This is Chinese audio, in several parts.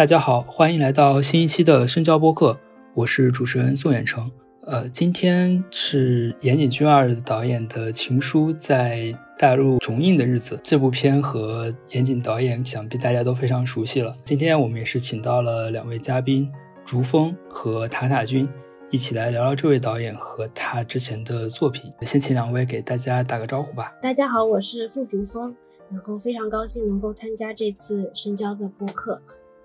大家好，欢迎来到新一期的深交播客，我是主持人宋远成。呃，今天是岩井俊二导演的《情书》在大陆重映的日子。这部片和岩井导演想必大家都非常熟悉了。今天我们也是请到了两位嘉宾，竹峰和塔塔君，一起来聊聊这位导演和他之前的作品。先请两位给大家打个招呼吧。大家好，我是付竹峰，然后非常高兴能够参加这次深交的播客，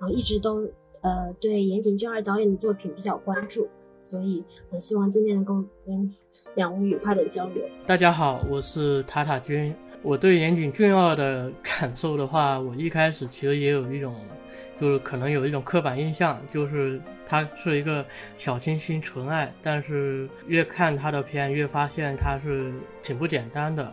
后一直都呃对岩井俊二导演的作品比较关注。所以，很希望今天能够跟两位愉快的交流。大家好，我是塔塔君。我对岩井俊二的 感受的话，我一开始其实也有一种，就是可能有一种刻板印象，就是他是一个小清新、纯爱。但是越看他的片，越发现他是挺不简单的。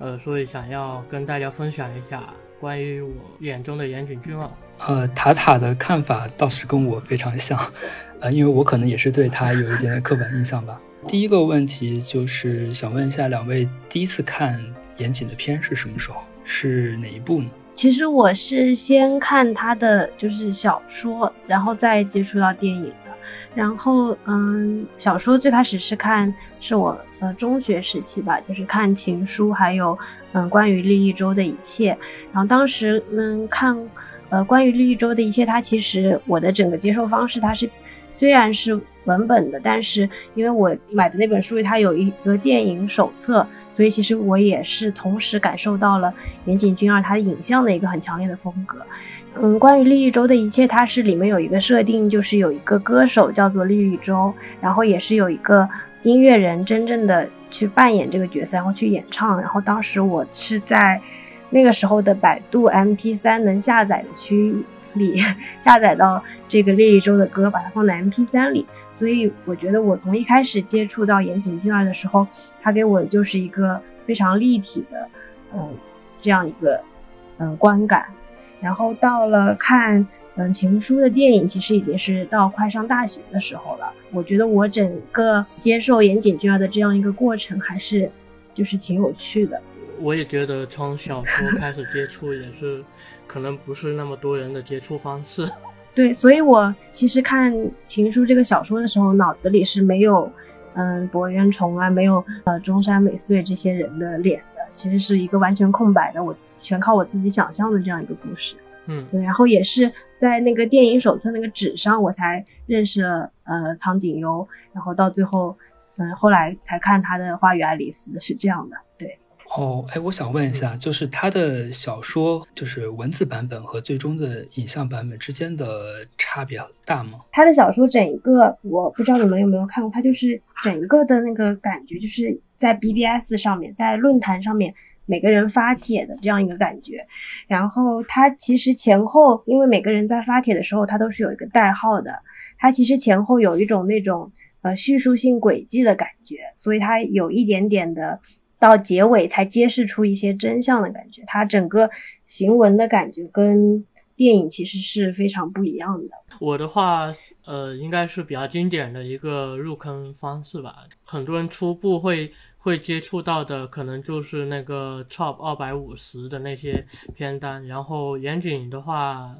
呃，所以想要跟大家分享一下关于我眼中的岩井俊二。呃，塔塔的看法倒是跟我非常像。呃，因为我可能也是对他有一点刻板印象吧。第一个问题就是想问一下两位，第一次看岩井的片是什么时候？是哪一部呢？其实我是先看他的就是小说，然后再接触到电影的。然后，嗯，小说最开始是看是我呃中学时期吧，就是看《情书》，还有嗯关于利益周的一切。然后当时嗯看呃关于利益周的一切，它其实我的整个接受方式它是。虽然是文本的，但是因为我买的那本书它有一个电影手册，所以其实我也是同时感受到了岩井俊二他的影像的一个很强烈的风格。嗯，关于利益周的一切，它是里面有一个设定，就是有一个歌手叫做利益周，然后也是有一个音乐人真正的去扮演这个角色，然后去演唱。然后当时我是在那个时候的百度 MP3 能下载的区。里 下载到这个烈一周的歌，把它放在 M P 三里。所以我觉得我从一开始接触到岩井俊二的时候，他给我就是一个非常立体的，嗯，这样一个嗯观感。然后到了看嗯情书的电影，其实已经是到快上大学的时候了。我觉得我整个接受岩井俊二的这样一个过程，还是就是挺有趣的。我也觉得从小说开始接触也是。可能不是那么多人的接触方式，对，所以我其实看《情书》这个小说的时候，脑子里是没有，嗯，柏原崇啊，没有呃中山美穗这些人的脸的，其实是一个完全空白的，我全靠我自己想象的这样一个故事。嗯，对，然后也是在那个电影手册那个纸上，我才认识了呃苍井优，然后到最后，嗯，后来才看他的《花与爱丽丝》，是这样的，对。哦，哎，我想问一下，就是他的小说，就是文字版本和最终的影像版本之间的差别很大吗？他的小说整一个，我不知道你们有没有看过，他就是整一个的那个感觉，就是在 BBS 上面，在论坛上面每个人发帖的这样一个感觉。然后他其实前后，因为每个人在发帖的时候，他都是有一个代号的，他其实前后有一种那种呃叙述性轨迹的感觉，所以他有一点点的。到结尾才揭示出一些真相的感觉，它整个行文的感觉跟电影其实是非常不一样的。我的话，呃，应该是比较经典的一个入坑方式吧。很多人初步会会接触到的，可能就是那个 Top 二百五十的那些片单。然后严谨的话，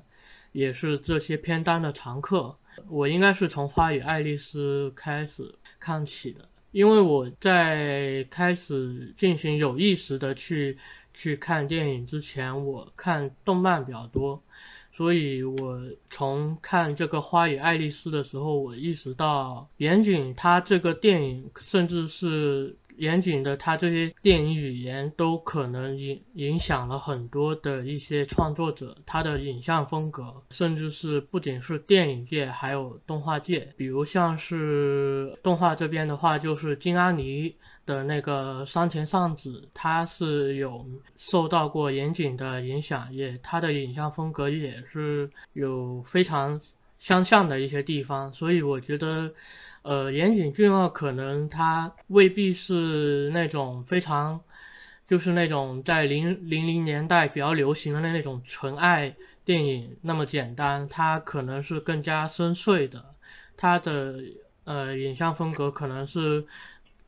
也是这些片单的常客。我应该是从《花与爱丽丝》开始看起的。因为我在开始进行有意识的去去看电影之前，我看动漫比较多，所以我从看这个《花与爱丽丝》的时候，我意识到岩井他这个电影，甚至是严谨的他这些电影语言都可能影影响了很多的一些创作者，他的影像风格，甚至是不仅是电影界，还有动画界。比如像是动画这边的话，就是金阿尼的那个山田尚子，他是有受到过严谨的影响，也他的影像风格也是有非常相像的一些地方，所以我觉得。呃，岩井俊二可能他未必是那种非常，就是那种在零零零年代比较流行的那那种纯爱电影那么简单，他可能是更加深邃的，他的呃影像风格可能是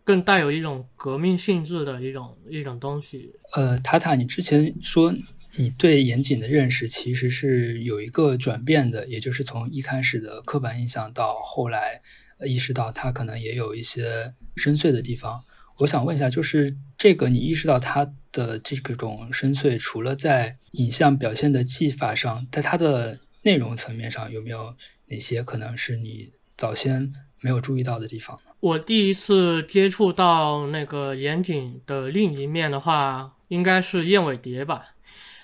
更带有一种革命性质的一种一种东西。呃，塔塔，你之前说你对严谨的认识其实是有一个转变的，也就是从一开始的刻板印象到后来。意识到它可能也有一些深邃的地方，我想问一下，就是这个你意识到它的这种深邃，除了在影像表现的技法上，在它的内容层面上，有没有哪些可能是你早先没有注意到的地方？我第一次接触到那个严谨的另一面的话，应该是《燕尾蝶》吧。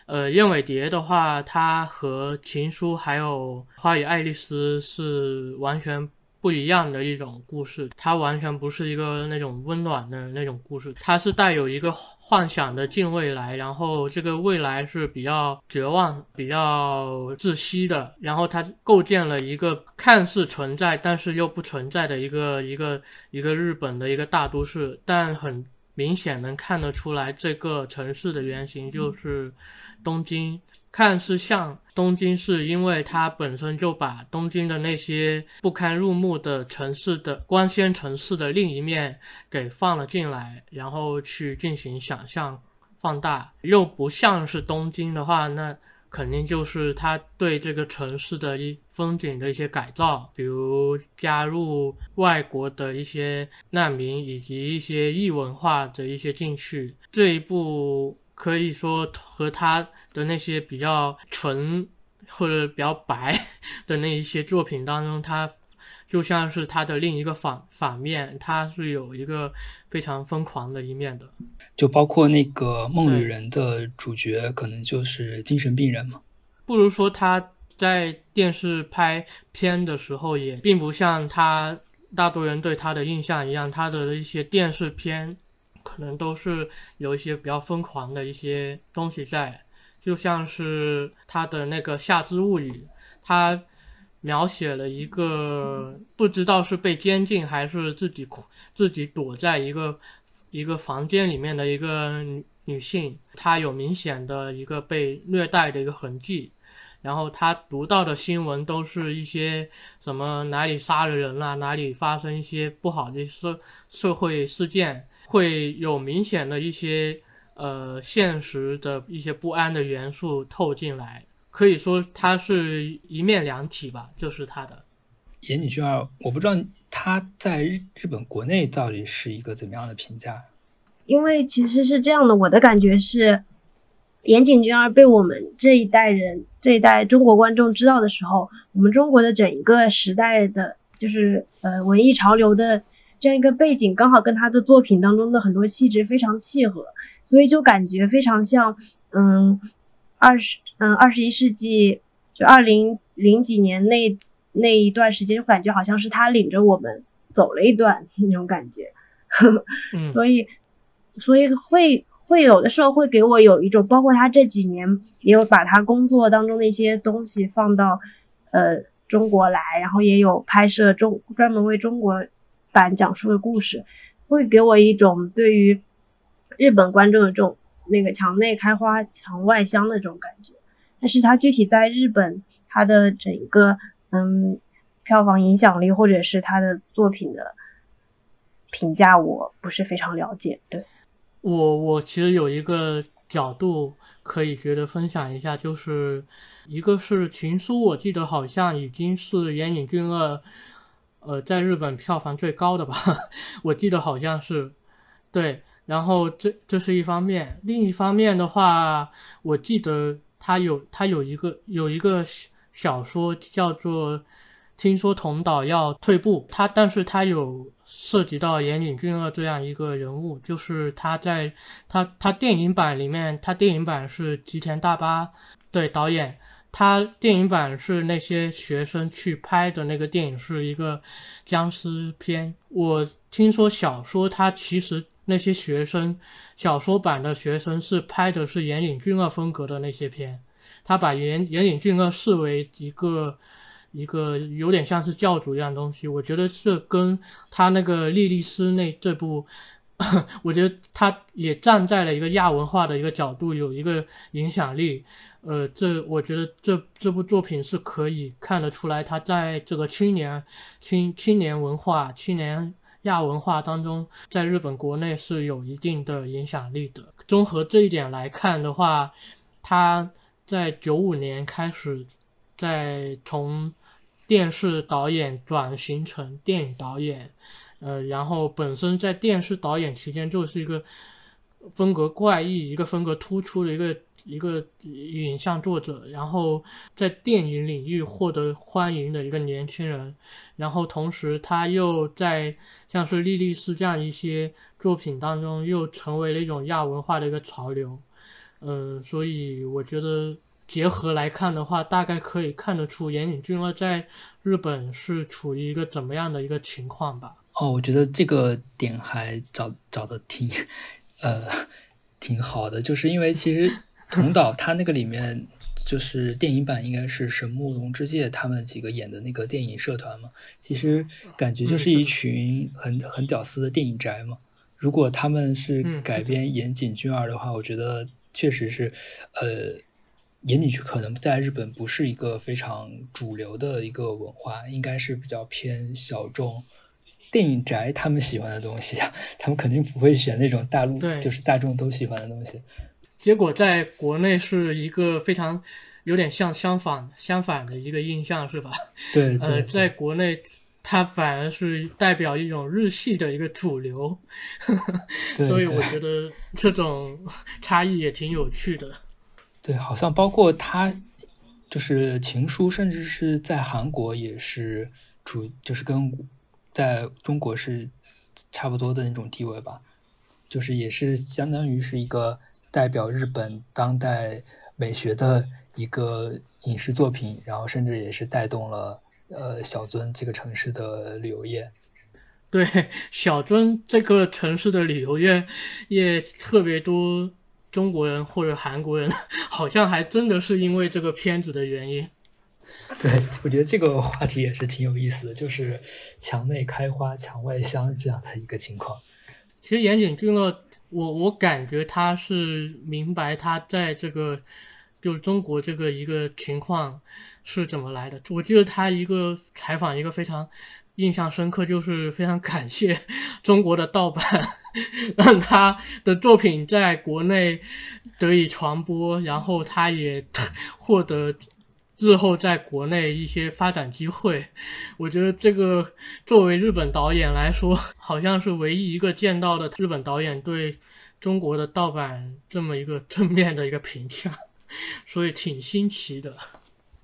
呃，《燕尾蝶》的话，它和《情书》还有《花与爱丽丝》是完全。不一样的一种故事，它完全不是一个那种温暖的那种故事，它是带有一个幻想的近未来，然后这个未来是比较绝望、比较窒息的，然后它构建了一个看似存在但是又不存在的一个一个一个日本的一个大都市，但很明显能看得出来，这个城市的原型就是东京。看似像东京，是因为它本身就把东京的那些不堪入目的城市的光鲜城市的另一面给放了进来，然后去进行想象放大。又不像是东京的话，那肯定就是它对这个城市的一风景的一些改造，比如加入外国的一些难民以及一些异文化的一些进去。这一步可以说和它。的那些比较纯或者比较白的那一些作品当中，他就像是他的另一个反反面，他是有一个非常疯狂的一面的。就包括那个《梦旅人》的主角，可能就是精神病人嘛。不如说他在电视拍片的时候，也并不像他大多人对他的印象一样，他的一些电视片可能都是有一些比较疯狂的一些东西在。就像是他的那个《夏之物语》，他描写了一个不知道是被监禁还是自己自己躲在一个一个房间里面的一个女性，她有明显的一个被虐待的一个痕迹，然后她读到的新闻都是一些什么哪里杀了人了，哪里发生一些不好的社社会事件，会有明显的一些。呃，现实的一些不安的元素透进来，可以说它是一面两体吧，就是它的岩井俊二，我不知道他在日日本国内到底是一个怎么样的评价。因为其实是这样的，我的感觉是，岩井俊二被我们这一代人、这一代中国观众知道的时候，我们中国的整一个时代的，就是呃文艺潮流的这样一个背景，刚好跟他的作品当中的很多气质非常契合。所以就感觉非常像，嗯，二十，嗯，二十一世纪，就二零零几年那那一段时间，就感觉好像是他领着我们走了一段那种感觉，所以，所以会会有的时候会给我有一种，包括他这几年也有把他工作当中的一些东西放到呃中国来，然后也有拍摄中专门为中国版讲述的故事，会给我一种对于。日本观众的这种那个墙内开花墙外香的这种感觉，但是它具体在日本，它的整个嗯票房影响力或者是它的作品的评价，我不是非常了解。对我，我其实有一个角度可以觉得分享一下，就是一个是《情书》，我记得好像已经是岩井俊二呃在日本票房最高的吧，我记得好像是对。然后这这是一方面，另一方面的话，我记得他有他有一个有一个小说叫做《听说同导要退步，他但是他有涉及到岩井俊二这样一个人物，就是他在他他电影版里面，他电影版是吉田大巴对导演，他电影版是那些学生去拍的那个电影是一个僵尸片。我听说小说他其实那些学生小说版的学生是拍的是岩井俊二风格的那些片，他把岩岩井俊二视为一个。一个有点像是教主一样东西，我觉得是跟他那个莉莉丝那这部，我觉得他也站在了一个亚文化的一个角度，有一个影响力。呃，这我觉得这这部作品是可以看得出来，他在这个青年青青年文化、青年亚文化当中，在日本国内是有一定的影响力的。综合这一点来看的话，他在九五年开始在从电视导演转型成电影导演，呃，然后本身在电视导演期间就是一个风格怪异、一个风格突出的一个一个影像作者，然后在电影领域获得欢迎的一个年轻人，然后同时他又在像是《莉莉丝》这样一些作品当中又成为了一种亚文化的一个潮流，嗯，所以我觉得。结合来看的话，大概可以看得出岩井俊二在日本是处于一个怎么样的一个情况吧。哦，我觉得这个点还找找的挺，呃，挺好的，就是因为其实同导他那个里面就是电影版应该是神木龙之介他们几个演的那个电影社团嘛，其实感觉就是一群很很屌丝的电影宅嘛。如果他们是改编岩井俊二的话，我觉得确实是，呃。岩井可能在日本不是一个非常主流的一个文化，应该是比较偏小众电影宅他们喜欢的东西啊，他们肯定不会选那种大陆就是大众都喜欢的东西。结果在国内是一个非常有点像相反相反的一个印象，是吧？对，呃，在国内它反而是代表一种日系的一个主流，所以我觉得这种差异也挺有趣的。对，好像包括他，就是情书，甚至是在韩国也是主，就是跟在中国是差不多的那种地位吧，就是也是相当于是一个代表日本当代美学的一个影视作品，然后甚至也是带动了呃小樽这个城市的旅游业。对，小樽这个城市的旅游业也特别多。中国人或者韩国人，好像还真的是因为这个片子的原因。对，我觉得这个话题也是挺有意思的，就是墙内开花墙外香这样的一个情况。其实岩井俊二，我我感觉他是明白他在这个就是中国这个一个情况是怎么来的。我记得他一个采访一个非常。印象深刻，就是非常感谢 中国的盗版，让他的作品在国内得以传播，然后他也 获得日后在国内一些发展机会。我觉得这个作为日本导演来说，好像是唯一一个见到的日本导演对中国的盗版这么一个正面的一个评价，所以挺新奇的。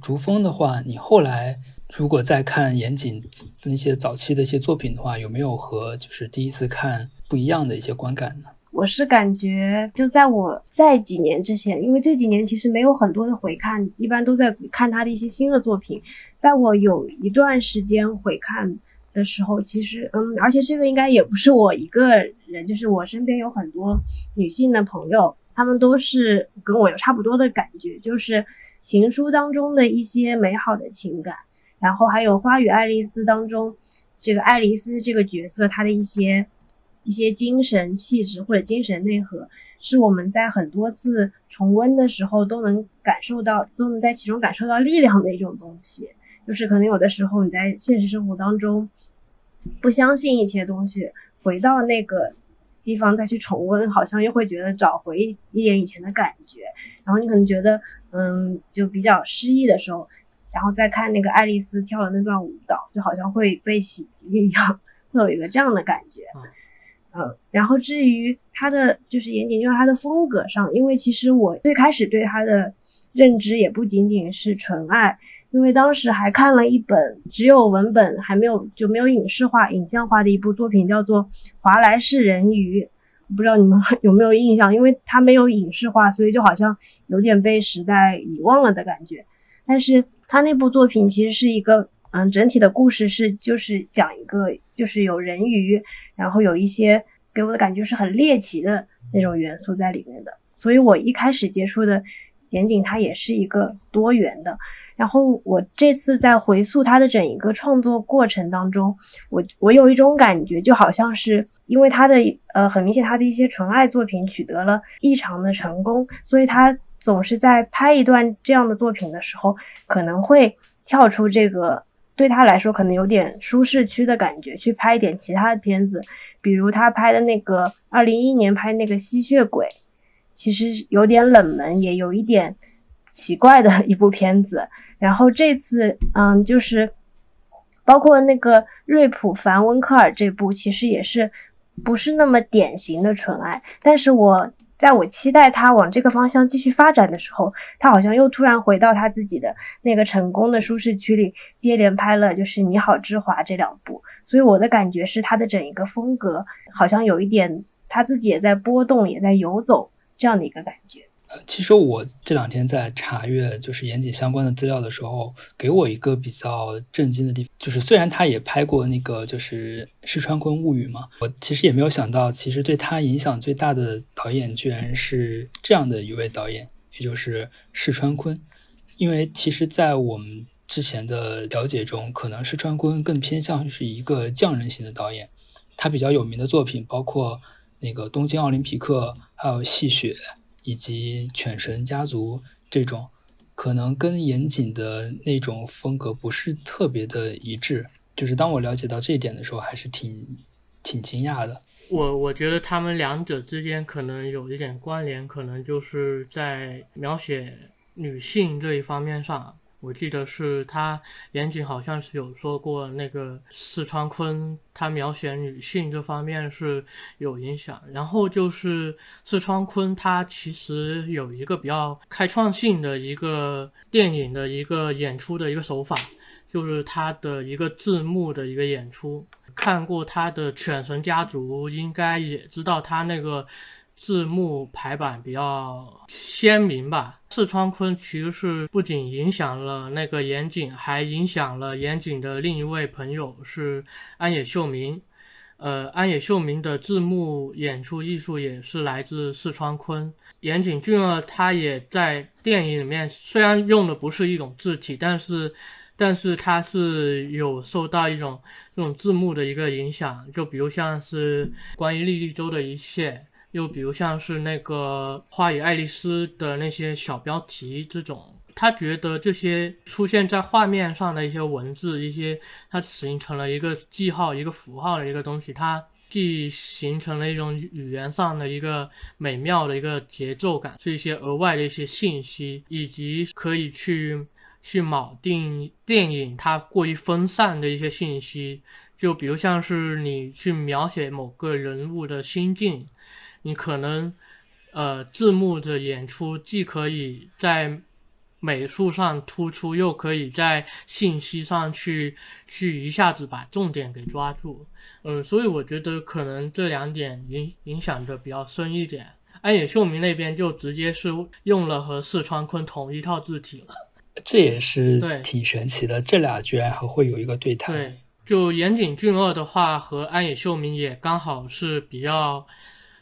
竹峰的话，你后来。如果再看严谨那些早期的一些作品的话，有没有和就是第一次看不一样的一些观感呢？我是感觉，就在我在几年之前，因为这几年其实没有很多的回看，一般都在看他的一些新的作品。在我有一段时间回看的时候，其实嗯，而且这个应该也不是我一个人，就是我身边有很多女性的朋友，她们都是跟我有差不多的感觉，就是情书当中的一些美好的情感。然后还有《花与爱丽丝》当中，这个爱丽丝这个角色，她的一些一些精神气质或者精神内核，是我们在很多次重温的时候都能感受到，都能在其中感受到力量的一种东西。就是可能有的时候你在现实生活当中不相信一些东西，回到那个地方再去重温，好像又会觉得找回一点以前的感觉。然后你可能觉得，嗯，就比较失意的时候。然后再看那个爱丽丝跳的那段舞蹈，就好像会被洗涤一样，会有一个这样的感觉。嗯，然后至于他的就是严谨，就是他的风格上，因为其实我最开始对他的认知也不仅仅是纯爱，因为当时还看了一本只有文本还没有就没有影视化、影像化的一部作品，叫做《华莱士人鱼》，不知道你们 有没有印象？因为它没有影视化，所以就好像有点被时代遗忘了的感觉。但是他那部作品其实是一个，嗯，整体的故事是就是讲一个就是有人鱼，然后有一些给我的感觉是很猎奇的那种元素在里面的。所以我一开始接触的岩井，它也是一个多元的。然后我这次在回溯他的整一个创作过程当中，我我有一种感觉，就好像是因为他的呃很明显他的一些纯爱作品取得了异常的成功，所以他总是在拍一段这样的作品的时候，可能会跳出这个对他来说可能有点舒适区的感觉，去拍一点其他的片子，比如他拍的那个二零一一年拍那个吸血鬼。其实有点冷门，也有一点奇怪的 一部片子。然后这次，嗯，就是包括那个瑞普·凡·温克尔这部，其实也是不是那么典型的纯爱。但是我在我期待他往这个方向继续发展的时候，他好像又突然回到他自己的那个成功的舒适区里，接连拍了就是《你好，之华》这两部。所以我的感觉是，他的整一个风格好像有一点他自己也在波动，也在游走。这样的一个感觉。呃，其实我这两天在查阅就是严谨相关的资料的时候，给我一个比较震惊的地方，就是虽然他也拍过那个就是石川昆物语嘛，我其实也没有想到，其实对他影响最大的导演居然是这样的一位导演，也就是石川昆。因为其实，在我们之前的了解中，可能石川昆更偏向是一个匠人型的导演，他比较有名的作品包括。那个东京奥林匹克，还有戏雪，以及犬神家族这种，可能跟严谨的那种风格不是特别的一致。就是当我了解到这一点的时候，还是挺挺惊讶的。我我觉得他们两者之间可能有一点关联，可能就是在描写女性这一方面上。我记得是他严谨好像是有说过，那个四川昆他描写女性这方面是有影响。然后就是四川昆他其实有一个比较开创性的一个电影的一个演出的一个手法，就是他的一个字幕的一个演出。看过他的《犬神家族》，应该也知道他那个。字幕排版比较鲜明吧。四川昆其实是不仅影响了那个岩井，还影响了岩井的另一位朋友是安野秀明。呃，安野秀明的字幕演出艺术也是来自四川昆。岩井俊二他也在电影里面，虽然用的不是一种字体，但是，但是他是有受到一种这种字幕的一个影响。就比如像是关于莉莉周的一切。又比如像是那个《花与爱丽丝》的那些小标题这种，他觉得这些出现在画面上的一些文字，一些它形成了一个记号、一个符号的一个东西，它既形成了一种语言上的一个美妙的一个节奏感，是一些额外的一些信息，以及可以去去锚定电影它过于分散的一些信息，就比如像是你去描写某个人物的心境。你可能，呃，字幕的演出既可以在美术上突出，又可以在信息上去去一下子把重点给抓住，嗯，所以我觉得可能这两点影影响的比较深一点。安野秀明那边就直接是用了和四川昆同一套字体了，这也是挺神奇的，这俩居然还会有一个对谈。对，就岩井俊二的话和安野秀明也刚好是比较。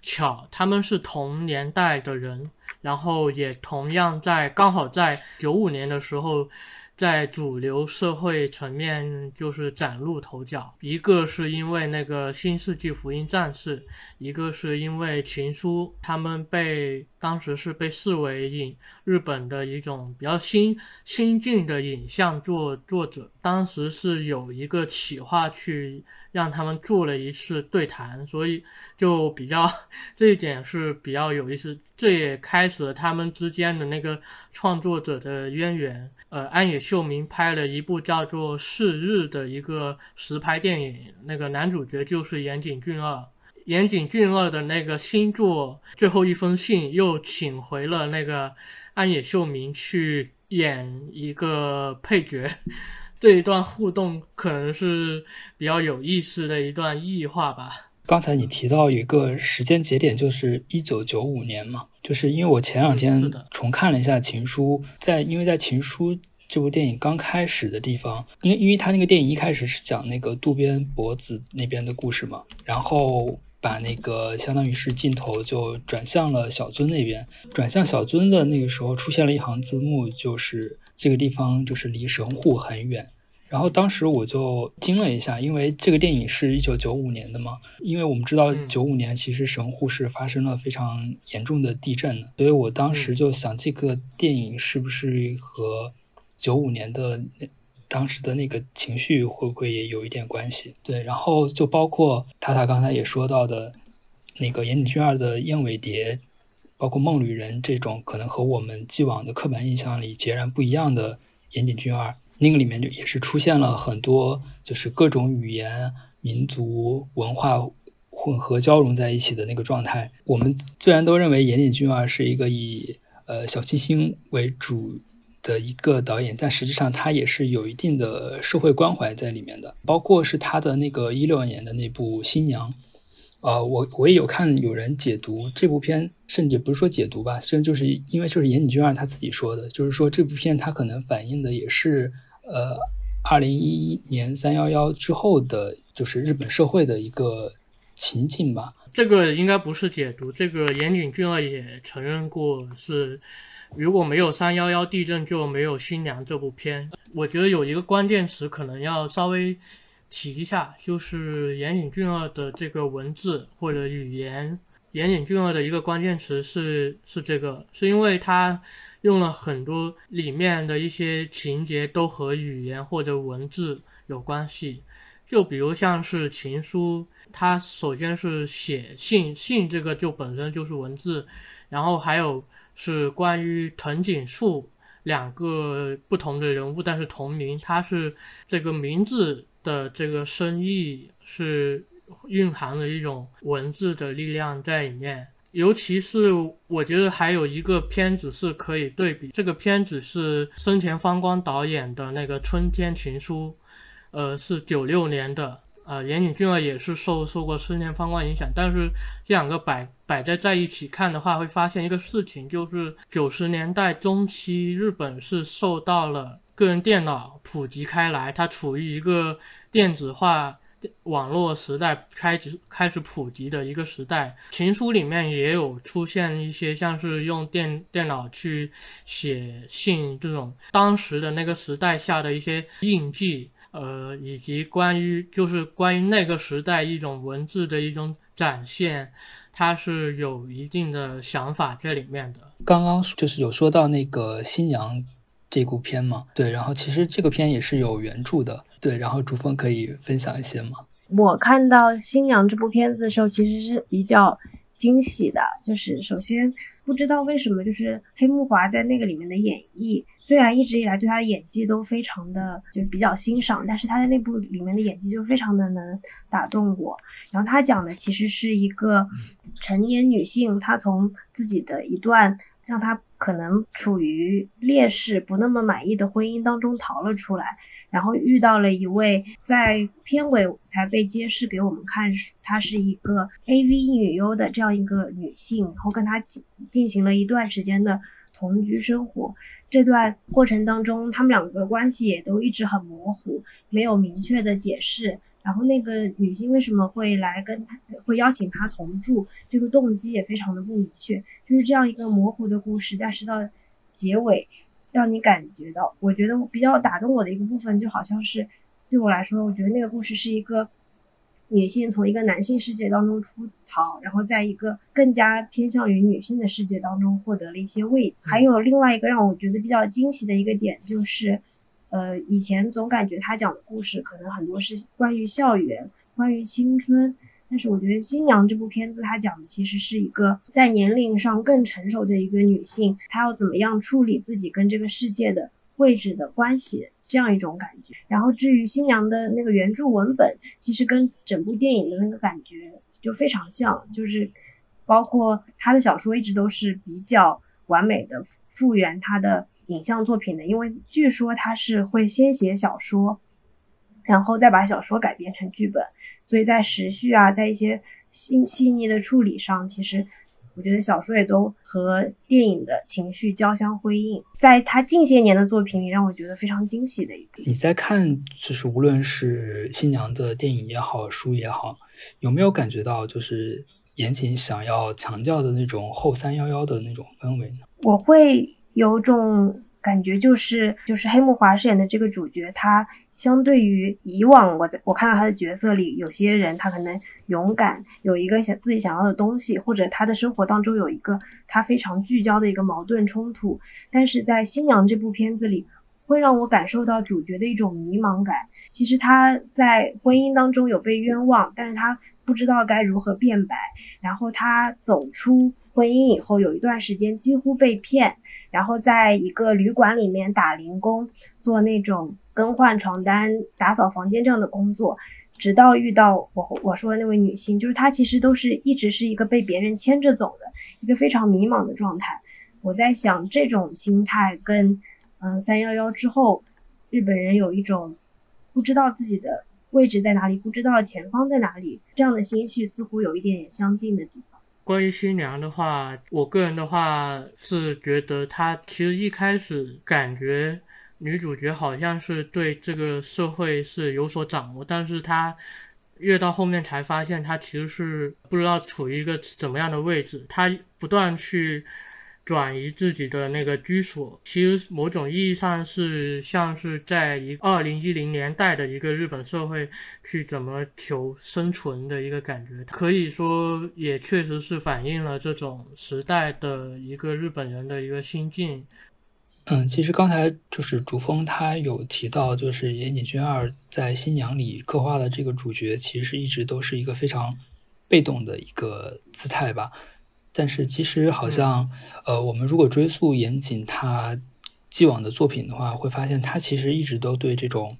巧，他们是同年代的人，然后也同样在刚好在九五年的时候。在主流社会层面，就是崭露头角。一个是因为那个《新世纪福音战士》，一个是因为《情书》，他们被当时是被视为影日本的一种比较新新晋的影像作作者。当时是有一个企划去让他们做了一次对谈，所以就比较这一点是比较有意思。这也开始了他们之间的那个创作者的渊源。呃，安野秀明拍了一部叫做《逝日》的一个实拍电影，那个男主角就是岩井俊二。岩井俊二的那个新作《最后一封信》又请回了那个安野秀明去。演一个配角，这一段互动可能是比较有意思的一段异化吧。刚才你提到一个时间节点，就是一九九五年嘛，就是因为我前两天重看了一下《情书》，在因为在《情书》这部电影刚开始的地方，因为因为他那个电影一开始是讲那个渡边博子那边的故事嘛，然后把那个相当于是镜头就转向了小樽那边，转向小樽的那个时候出现了一行字幕，就是这个地方就是离神户很远。然后当时我就惊了一下，因为这个电影是一九九五年的嘛，因为我们知道九五年其实神户是发生了非常严重的地震的，所以我当时就想，这个电影是不是和九五年的当时的那个情绪会不会也有一点关系？对，然后就包括塔塔刚才也说到的，那个岩井俊二的《燕尾蝶》，包括《梦旅人》这种可能和我们既往的刻板印象里截然不一样的岩井俊二。那个里面就也是出现了很多，就是各种语言、民族文化混合交融在一起的那个状态。我们虽然都认为岩井俊二是一个以呃小清新为主的一个导演，但实际上他也是有一定的社会关怀在里面的。包括是他的那个一六年的那部《新娘》，呃，我我也有看有人解读这部片，甚至不是说解读吧，甚至就是因为就是岩井俊二他自己说的，就是说这部片他可能反映的也是。呃，二零一一年三幺幺之后的，就是日本社会的一个情景吧。这个应该不是解读，这个岩井俊二也承认过，是如果没有三幺幺地震，就没有《新娘》这部片。我觉得有一个关键词可能要稍微提一下，就是岩井俊二的这个文字或者语言。岩井俊二的一个关键词是是这个，是因为他。用了很多里面的一些情节都和语言或者文字有关系，就比如像是情书，它首先是写信，信这个就本身就是文字，然后还有是关于藤井树两个不同的人物，但是同名，它是这个名字的这个深意是蕴含了一种文字的力量在里面。尤其是我觉得还有一个片子是可以对比，这个片子是生前方光导演的那个《春天情书》，呃，是九六年的，呃，岩井俊二也是受受过生前方光影响，但是这两个摆摆在在一起看的话，会发现一个事情，就是九十年代中期日本是受到了个人电脑普及开来，它处于一个电子化。网络时代开始开始普及的一个时代，情书里面也有出现一些像是用电电脑去写信这种当时的那个时代下的一些印记，呃，以及关于就是关于那个时代一种文字的一种展现，它是有一定的想法在里面的。刚刚就是有说到那个新娘。这部片嘛，对，然后其实这个片也是有原著的，对，然后朱峰可以分享一些吗？我看到《新娘》这部片子的时候，其实是比较惊喜的，就是首先不知道为什么，就是黑木华在那个里面的演绎，虽然一直以来对他的演技都非常的就比较欣赏，但是他在那部里面的演技就非常的能打动我。然后他讲的其实是一个成年女性，她从自己的一段。让她可能处于劣势、不那么满意的婚姻当中逃了出来，然后遇到了一位在片尾才被揭示给我们看，她是一个 AV 女优的这样一个女性，然后跟她进进行了一段时间的同居生活。这段过程当中，他们两个关系也都一直很模糊，没有明确的解释。然后那个女性为什么会来跟他，会邀请他同住？这个动机也非常的不明确，就是这样一个模糊的故事。但是到结尾，让你感觉到，我觉得比较打动我的一个部分，就好像是对我来说，我觉得那个故事是一个女性从一个男性世界当中出逃，然后在一个更加偏向于女性的世界当中获得了一些慰藉。还有另外一个让我觉得比较惊喜的一个点就是。呃，以前总感觉他讲的故事可能很多是关于校园、关于青春，但是我觉得《新娘》这部片子，他讲的其实是一个在年龄上更成熟的一个女性，她要怎么样处理自己跟这个世界的位置的关系，这样一种感觉。然后至于《新娘》的那个原著文本，其实跟整部电影的那个感觉就非常像，就是包括他的小说一直都是比较完美的复原他的。影像作品的，因为据说他是会先写小说，然后再把小说改编成剧本，所以在时序啊，在一些细细腻的处理上，其实。我觉得小说也都和电影的情绪交相辉映，在他近些年的作品里，让我觉得非常惊喜的一个。你在看，就是无论是新娘的电影也好，书也好，有没有感觉到就是言情想要强调的那种后三幺幺的那种氛围呢？我会有种。感觉就是就是黑木华饰演的这个主角，他相对于以往我在我看到他的角色里，有些人他可能勇敢，有一个想自己想要的东西，或者他的生活当中有一个他非常聚焦的一个矛盾冲突。但是在新娘这部片子里，会让我感受到主角的一种迷茫感。其实他在婚姻当中有被冤枉，但是他不知道该如何辩白。然后他走出婚姻以后，有一段时间几乎被骗。然后在一个旅馆里面打零工，做那种更换床单、打扫房间这样的工作，直到遇到我我说的那位女性，就是她其实都是一直是一个被别人牵着走的一个非常迷茫的状态。我在想，这种心态跟嗯三幺幺之后日本人有一种不知道自己的位置在哪里，不知道前方在哪里这样的心绪，似乎有一点点相近的地方。关于新娘的话，我个人的话是觉得她其实一开始感觉女主角好像是对这个社会是有所掌握，但是她越到后面才发现她其实是不知道处于一个怎么样的位置，她不断去。转移自己的那个居所，其实某种意义上是像是在一二零一零年代的一个日本社会去怎么求生存的一个感觉，可以说也确实是反映了这种时代的一个日本人的一个心境。嗯，其实刚才就是竹峰他有提到，就是岩井俊二在《新娘》里刻画的这个主角，其实一直都是一个非常被动的一个姿态吧。但是其实好像，呃，我们如果追溯严谨他既往的作品的话，会发现他其实一直都对这种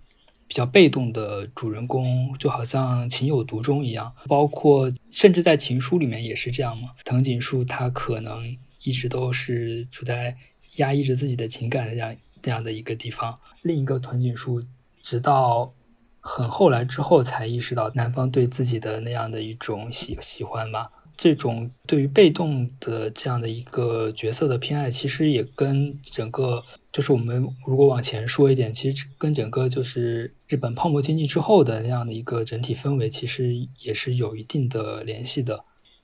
比较被动的主人公，就好像情有独钟一样。包括甚至在情书里面也是这样嘛。藤井树他可能一直都是处在压抑着自己的情感的这样这样的一个地方。另一个藤井树，直到很后来之后才意识到男方对自己的那样的一种喜喜欢吧。这种对于被动的这样的一个角色的偏爱，其实也跟整个就是我们如果往前说一点，其实跟整个就是日本泡沫经济之后的那样的一个整体氛围，其实也是有一定的联系的。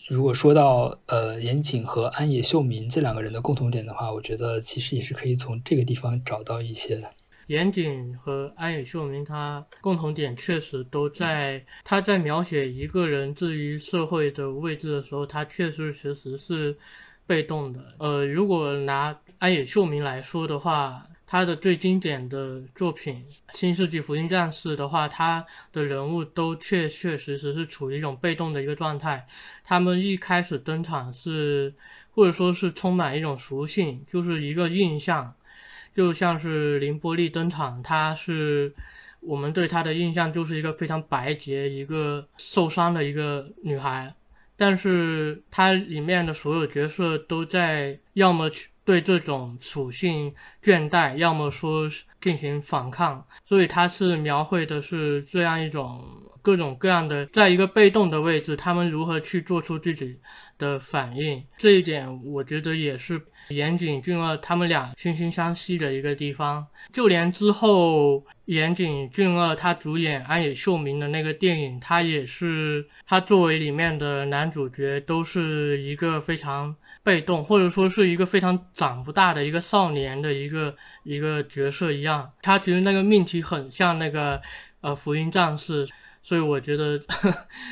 如果说到呃岩井和安野秀明这两个人的共同点的话，我觉得其实也是可以从这个地方找到一些的。岩井和安野秀明，他共同点确实都在他在描写一个人置于社会的位置的时候，他确实确实是被动的。呃，如果拿安野秀明来说的话，他的最经典的作品《新世纪福音战士》的话，他的人物都确确实实是处于一种被动的一个状态。他们一开始登场是，或者说是充满一种属性，就是一个印象。就像是林波丽登场，她是我们对她的印象就是一个非常白洁、一个受伤的一个女孩，但是她里面的所有角色都在要么去对这种属性倦怠，要么说进行反抗，所以她是描绘的是这样一种各种各样的，在一个被动的位置，他们如何去做出自己。的反应，这一点我觉得也是岩井俊二他们俩惺惺相惜的一个地方。就连之后岩井俊二他主演安野秀明的那个电影，他也是他作为里面的男主角，都是一个非常被动，或者说是一个非常长不大的一个少年的一个一个角色一样。他其实那个命题很像那个呃福音战士。所以我觉得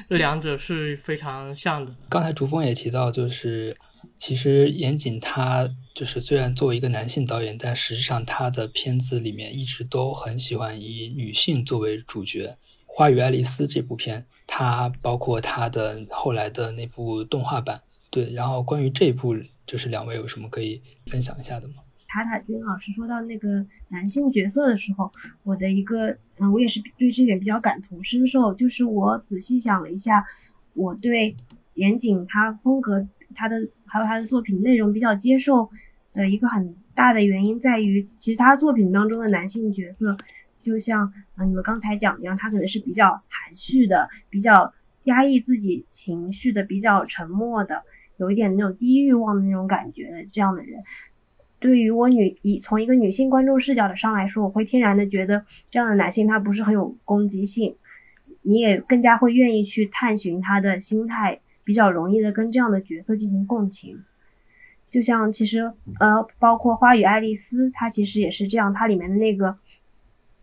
这 两者是非常像的。刚才竹峰也提到，就是其实岩井他就是虽然作为一个男性导演，但实际上他的片子里面一直都很喜欢以女性作为主角。《花与爱丽丝》这部片，他包括他的后来的那部动画版，对。然后关于这部，就是两位有什么可以分享一下的吗？塔塔君老师说到那个男性角色的时候，我的一个嗯，我也是对这点比较感同身受。就是我仔细想了一下，我对岩井他风格、他的还有他的作品内容比较接受的一个很大的原因在于，其实他作品当中的男性角色，就像啊你们刚才讲一样，他可能是比较含蓄的，比较压抑自己情绪的，比较沉默的，有一点那种低欲望的那种感觉的这样的人。对于我女以从一个女性观众视角的上来说，我会天然的觉得这样的男性他不是很有攻击性，你也更加会愿意去探寻他的心态，比较容易的跟这样的角色进行共情。就像其实呃，包括《花与爱丽丝》，它其实也是这样，它里面的那个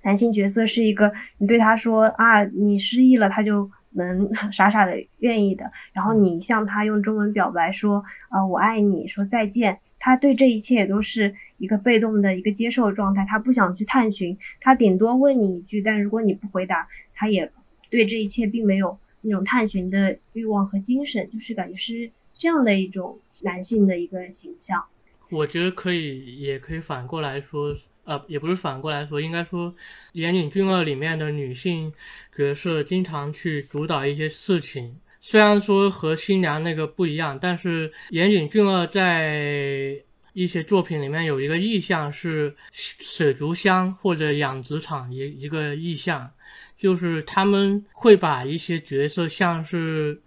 男性角色是一个，你对他说啊，你失忆了，他就能 傻傻的愿意的。然后你向他用中文表白说啊，我爱你，说再见。他对这一切都是一个被动的一个接受状态，他不想去探寻，他顶多问你一句，但如果你不回答，他也对这一切并没有那种探寻的欲望和精神，就是感觉是这样的一种男性的一个形象。我觉得可以，也可以反过来说，呃，也不是反过来说，应该说，岩井俊二里面的女性角色经常去主导一些事情。虽然说和新娘那个不一样，但是岩井俊二在一些作品里面有一个意象是水族箱或者养殖场一一个意象，就是他们会把一些角色像是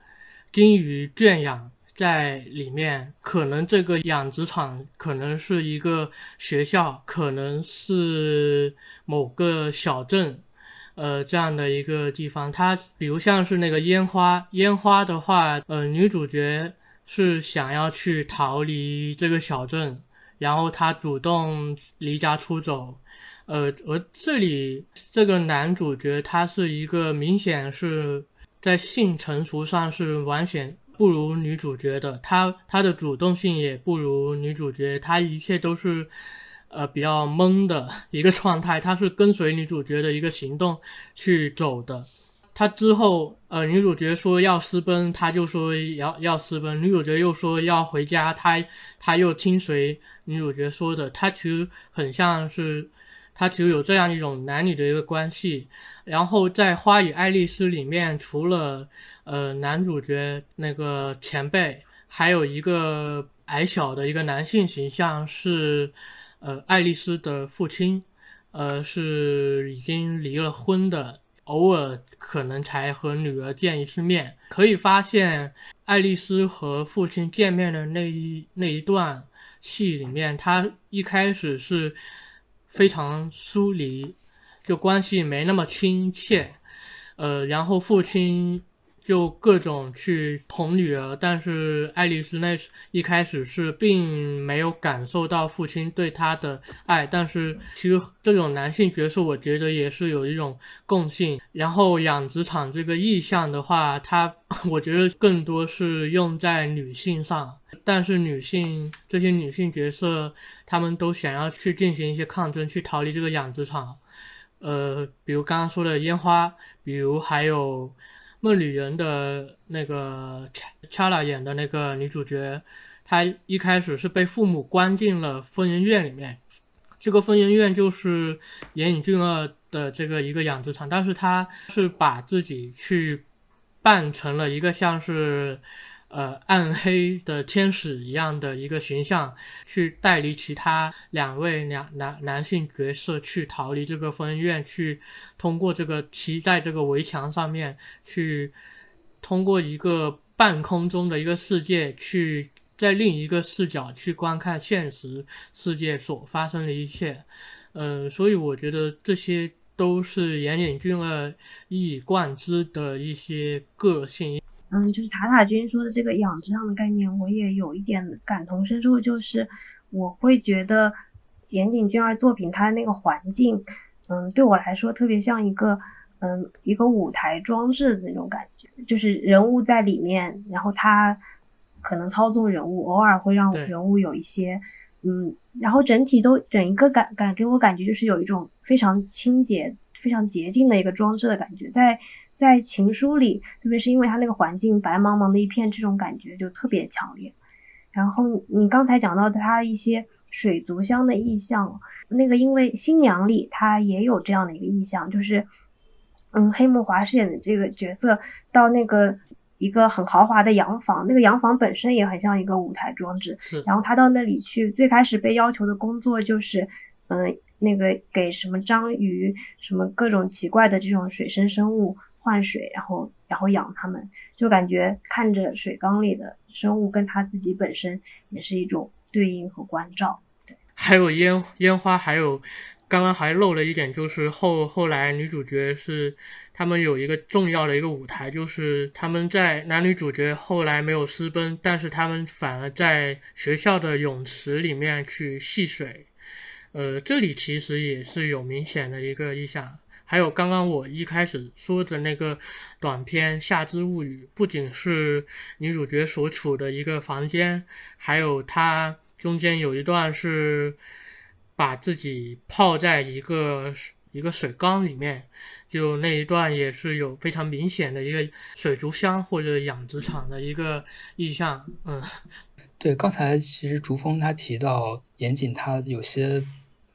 金鱼圈养在里面，可能这个养殖场可能是一个学校，可能是某个小镇。呃，这样的一个地方，它比如像是那个烟花，烟花的话，呃，女主角是想要去逃离这个小镇，然后她主动离家出走，呃，而这里这个男主角他是一个明显是在性成熟上是完全不如女主角的，他他的主动性也不如女主角，他一切都是。呃，比较懵的 一个状态，他是跟随女主角的一个行动去走的。他之后，呃，女主角说要私奔，他就说要要私奔；女主角又说要回家，他他又听随女主角说的。他其实很像是，他其实有这样一种男女的一个关系。然后在《花与爱丽丝》里面，除了呃男主角那个前辈，还有一个矮小的一个男性形象是。呃，爱丽丝的父亲，呃，是已经离了婚的，偶尔可能才和女儿见一次面。可以发现，爱丽丝和父亲见面的那一那一段戏里面，他一开始是非常疏离，就关系没那么亲切。呃，然后父亲。就各种去捧女儿，但是爱丽丝那一开始是并没有感受到父亲对她的爱，但是其实这种男性角色，我觉得也是有一种共性。然后养殖场这个意象的话，它 我觉得更多是用在女性上，但是女性这些女性角色，她们都想要去进行一些抗争，去逃离这个养殖场。呃，比如刚刚说的烟花，比如还有。梦旅人的那个 Chala 演的那个女主角，她一开始是被父母关进了疯人院里面。这个疯人院就是岩井俊二的这个一个养殖场，但是他是把自己去扮成了一个像是。呃，暗黑的天使一样的一个形象，去带离其他两位两男男性角色去逃离这个疯人院，去通过这个骑在这个围墙上面，去通过一个半空中的一个世界，去在另一个视角去观看现实世界所发生的一切。呃，所以我觉得这些都是岩井俊二一以贯之的一些个性。嗯，就是塔塔君说的这个养殖上的概念，我也有一点感同身受。就是我会觉得岩井俊二作品他的那个环境，嗯，对我来说特别像一个嗯一个舞台装置的那种感觉，就是人物在里面，然后他可能操纵人物，偶尔会让人物有一些嗯，然后整体都整一个感感给我感觉就是有一种非常清洁、非常洁净的一个装置的感觉，在。在情书里，特别是因为它那个环境白茫茫的一片，这种感觉就特别强烈。然后你刚才讲到的它一些水族箱的意象，那个因为新娘里他也有这样的一个意象，就是嗯黑木华饰演的这个角色到那个一个很豪华的洋房，那个洋房本身也很像一个舞台装置。是，然后他到那里去，最开始被要求的工作就是，嗯，那个给什么章鱼、什么各种奇怪的这种水生生物换水，然后然后养它们，就感觉看着水缸里的生物跟它自己本身也是一种对应和关照。对，还有烟烟花，还有。刚刚还漏了一点，就是后后来女主角是他们有一个重要的一个舞台，就是他们在男女主角后来没有私奔，但是他们反而在学校的泳池里面去戏水。呃，这里其实也是有明显的一个意象。还有刚刚我一开始说的那个短片《夏之物语》，不仅是女主角所处的一个房间，还有它中间有一段是。把自己泡在一个一个水缸里面，就那一段也是有非常明显的一个水族箱或者养殖场的一个意象。嗯，对，刚才其实竹峰他提到严谨，他有些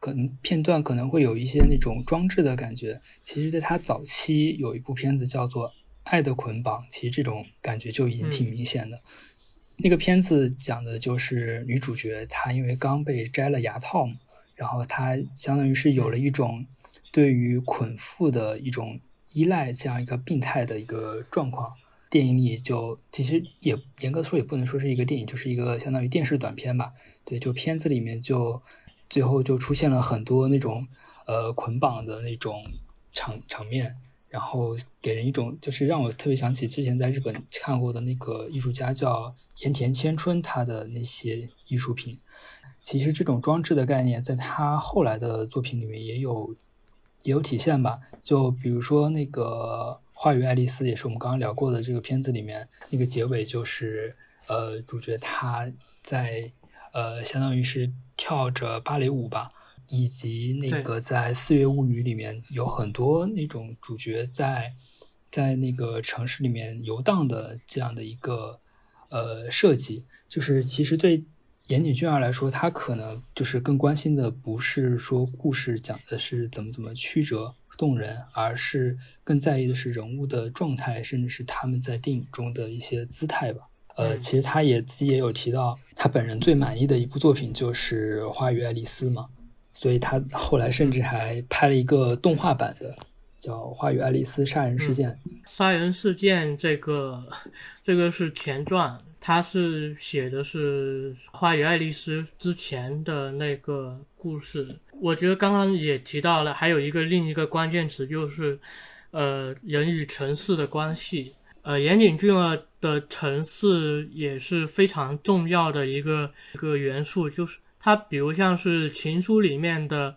可能片段可能会有一些那种装置的感觉。其实，在他早期有一部片子叫做《爱的捆绑》，其实这种感觉就已经挺明显的。那个片子讲的就是女主角她因为刚被摘了牙套嘛。然后她相当于是有了一种对于捆缚的一种依赖，这样一个病态的一个状况。电影里就其实也严格说也不能说是一个电影，就是一个相当于电视短片吧。对，就片子里面就最后就出现了很多那种呃捆绑的那种场场面，然后给人一种就是让我特别想起之前在日本看过的那个艺术家叫盐田千春，他的那些艺术品。其实这种装置的概念，在他后来的作品里面也有也有体现吧。就比如说那个《花与爱丽丝》，也是我们刚刚聊过的这个片子里面，那个结尾就是呃，主角他在呃，相当于是跳着芭蕾舞吧。以及那个在《四月物语》里面有很多那种主角在在那个城市里面游荡的这样的一个呃设计，就是其实对。岩井俊二来说，他可能就是更关心的不是说故事讲的是怎么怎么曲折动人，而是更在意的是人物的状态，甚至是他们在电影中的一些姿态吧。呃，其实他也自己也有提到，他本人最满意的一部作品就是《花与爱丽丝》嘛，所以他后来甚至还拍了一个动画版的，叫《花与爱丽丝杀人事件》。杀人事件这个，这个是前传。他是写的是《花与爱丽丝》之前的那个故事，我觉得刚刚也提到了，还有一个另一个关键词就是，呃，人与城市的关系。呃，岩井俊二的城市也是非常重要的一个一个元素，就是它，比如像是《情书》里面的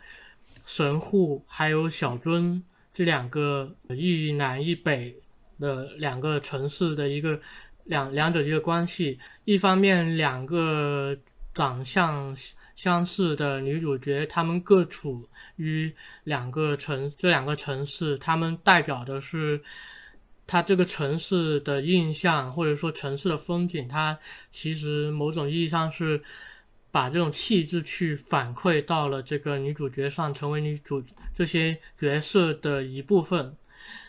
神户还有小樽这两个一南一北的两个城市的一个。两两者一个关系，一方面两个长相相似的女主角，她们各处于两个城，这两个城市，她们代表的是她这个城市的印象，或者说城市的风景。它其实某种意义上是把这种气质去反馈到了这个女主角上，成为女主这些角色的一部分。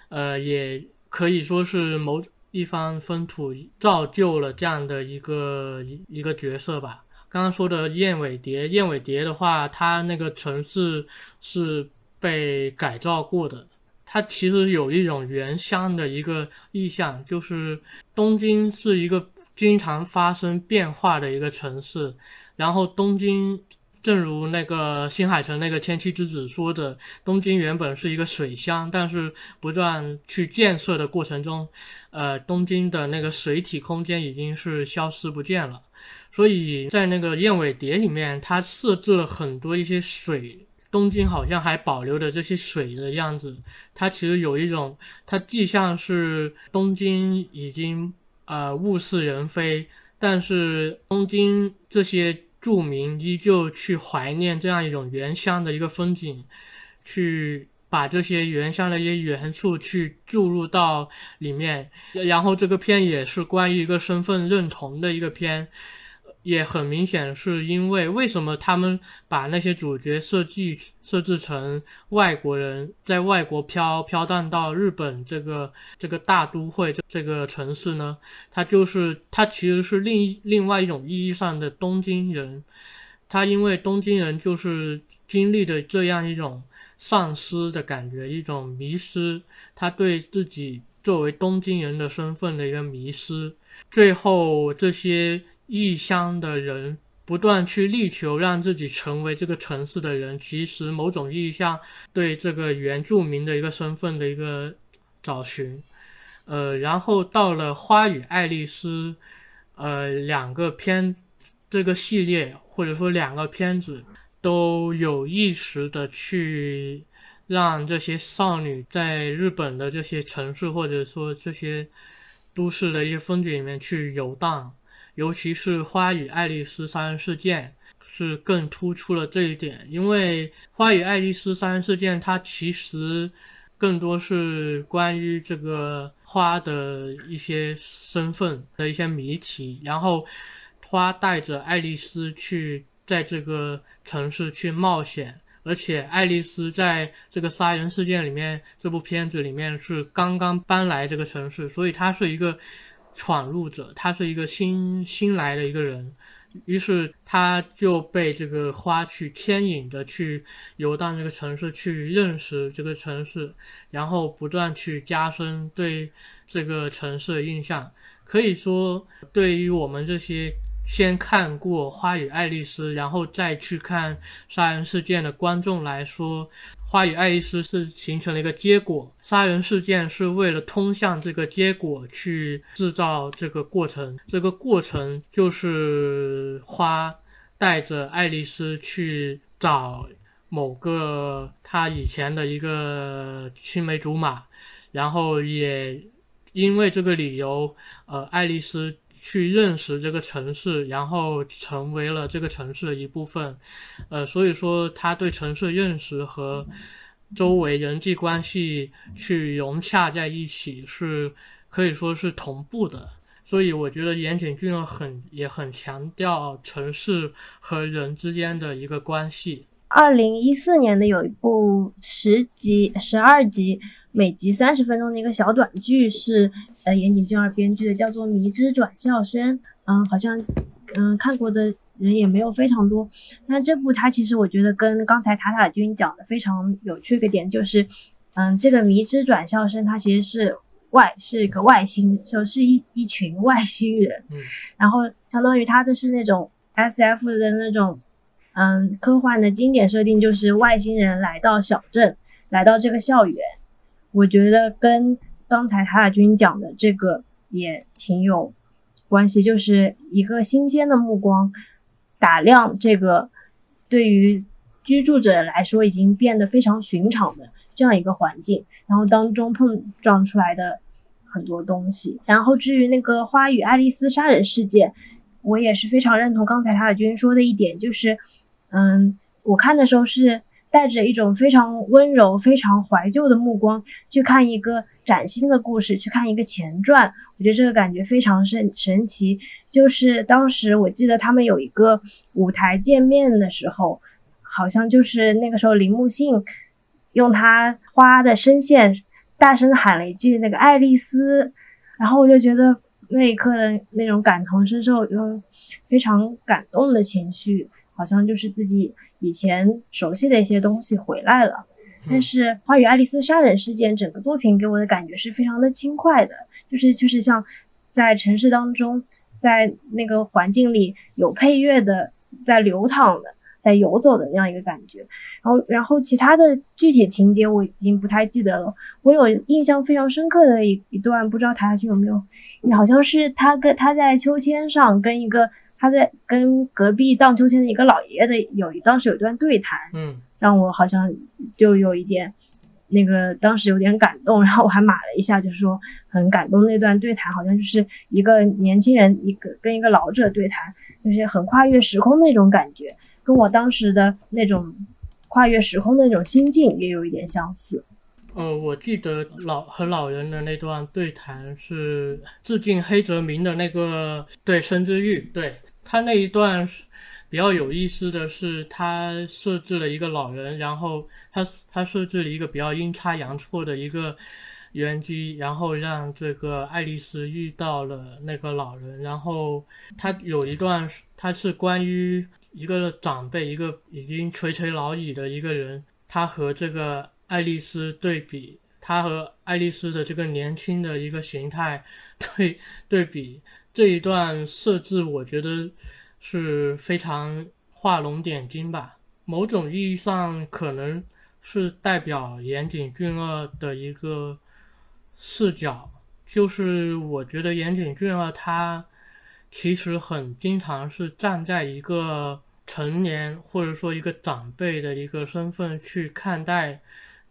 呃，也可以说是某。一方风土造就了这样的一个一一个角色吧。刚刚说的燕尾蝶，燕尾蝶的话，它那个城市是被改造过的。它其实有一种原乡的一个意象，就是东京是一个经常发生变化的一个城市，然后东京。正如那个新海诚那个《天气之子》说的，东京原本是一个水乡，但是不断去建设的过程中，呃，东京的那个水体空间已经是消失不见了。所以在那个燕尾蝶里面，它设置了很多一些水，东京好像还保留着这些水的样子。它其实有一种，它既像是东京已经呃物是人非，但是东京这些。著名依旧去怀念这样一种原乡的一个风景，去把这些原乡的一些元素去注入到里面。然后这个片也是关于一个身份认同的一个片，也很明显是因为为什么他们把那些主角设计设置成外国人，在外国飘飘荡到日本这个这个大都会这这个城市呢？他就是他其实是另另外一种意义上的东京人，他因为东京人就是经历的这样一种丧失的感觉，一种迷失，他对自己作为东京人的身份的一个迷失，最后这些。异乡的人不断去力求让自己成为这个城市的人，其实某种意义上对这个原住民的一个身份的一个找寻。呃，然后到了《花与爱丽丝》，呃，两个片这个系列或者说两个片子都有意识的去让这些少女在日本的这些城市或者说这些都市的一些风景里面去游荡。尤其是《花与爱丽丝杀人事件》是更突出了这一点，因为《花与爱丽丝杀人事件》它其实更多是关于这个花的一些身份的一些谜题，然后花带着爱丽丝去在这个城市去冒险，而且爱丽丝在这个杀人事件里面，这部片子里面是刚刚搬来这个城市，所以她是一个。闯入者，他是一个新新来的一个人，于是他就被这个花去牵引着去游荡这个城市，去认识这个城市，然后不断去加深对这个城市的印象。可以说，对于我们这些先看过《花与爱丽丝》，然后再去看杀人事件的观众来说。花与爱丽丝是形成了一个结果，杀人事件是为了通向这个结果去制造这个过程，这个过程就是花带着爱丽丝去找某个他以前的一个青梅竹马，然后也因为这个理由，呃，爱丽丝。去认识这个城市，然后成为了这个城市的一部分，呃，所以说他对城市认识和周围人际关系去融洽在一起，是可以说是同步的。所以我觉得岩井俊二很也很强调城市和人之间的一个关系。二零一四年的有一部十集、十二集。每集三十分钟的一个小短剧是，呃，岩井俊二编剧的，叫做《迷之转校生》。嗯，好像，嗯，看过的人也没有非常多。那这部它其实我觉得跟刚才塔塔君讲的非常有趣一个点就是，嗯，这个迷之转校生他其实是外是个外星，就是一一群外星人。嗯。然后相当于他的是那种 S F 的那种，嗯，科幻的经典设定，就是外星人来到小镇，来到这个校园。我觉得跟刚才塔塔君讲的这个也挺有关系，就是一个新鲜的目光打量这个对于居住者来说已经变得非常寻常的这样一个环境，然后当中碰撞出来的很多东西。然后至于那个花与爱丽丝杀人事件，我也是非常认同刚才塔塔君说的一点，就是嗯，我看的时候是。带着一种非常温柔、非常怀旧的目光去看一个崭新的故事，去看一个前传，我觉得这个感觉非常神神奇。就是当时我记得他们有一个舞台见面的时候，好像就是那个时候铃木杏用他花的声线大声喊了一句“那个爱丽丝”，然后我就觉得那一刻的那种感同身受，又非常感动的情绪，好像就是自己。以前熟悉的一些东西回来了，但是《花与爱丽丝杀人事件》整个作品给我的感觉是非常的轻快的，就是就是像在城市当中，在那个环境里有配乐的，在流淌的，在游走的那样一个感觉。然后，然后其他的具体情节我已经不太记得了。我有印象非常深刻的一一段，不知道台下去有没有？好像是他跟他在秋千上跟一个。他在跟隔壁荡秋千的一个老爷爷的有一当时有一段对谈，嗯，让我好像就有一点那个当时有点感动，然后我还码了一下，就是说很感动那段对谈，好像就是一个年轻人一个跟一个老者对谈，就是很跨越时空那种感觉，跟我当时的那种跨越时空的那种心境也有一点相似。呃，我记得老和老人的那段对谈是致敬黑泽明的那个对《生之欲》对。他那一段比较有意思的是，他设置了一个老人，然后他他设置了一个比较阴差阳错的一个原机，然后让这个爱丽丝遇到了那个老人，然后他有一段他是关于一个长辈，一个已经垂垂老矣的一个人，他和这个爱丽丝对比。他和爱丽丝的这个年轻的一个形态对对比这一段设置，我觉得是非常画龙点睛吧。某种意义上，可能是代表岩井俊二的一个视角。就是我觉得岩井俊二他其实很经常是站在一个成年或者说一个长辈的一个身份去看待。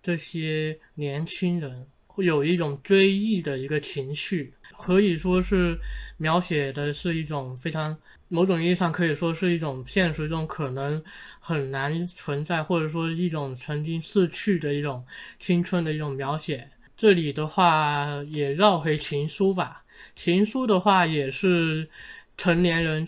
这些年轻人会有一种追忆的一个情绪，可以说是描写的是一种非常某种意义上可以说是一种现实中可能很难存在，或者说一种曾经逝去的一种青春的一种描写。这里的话也绕回情书吧，情书的话也是成年人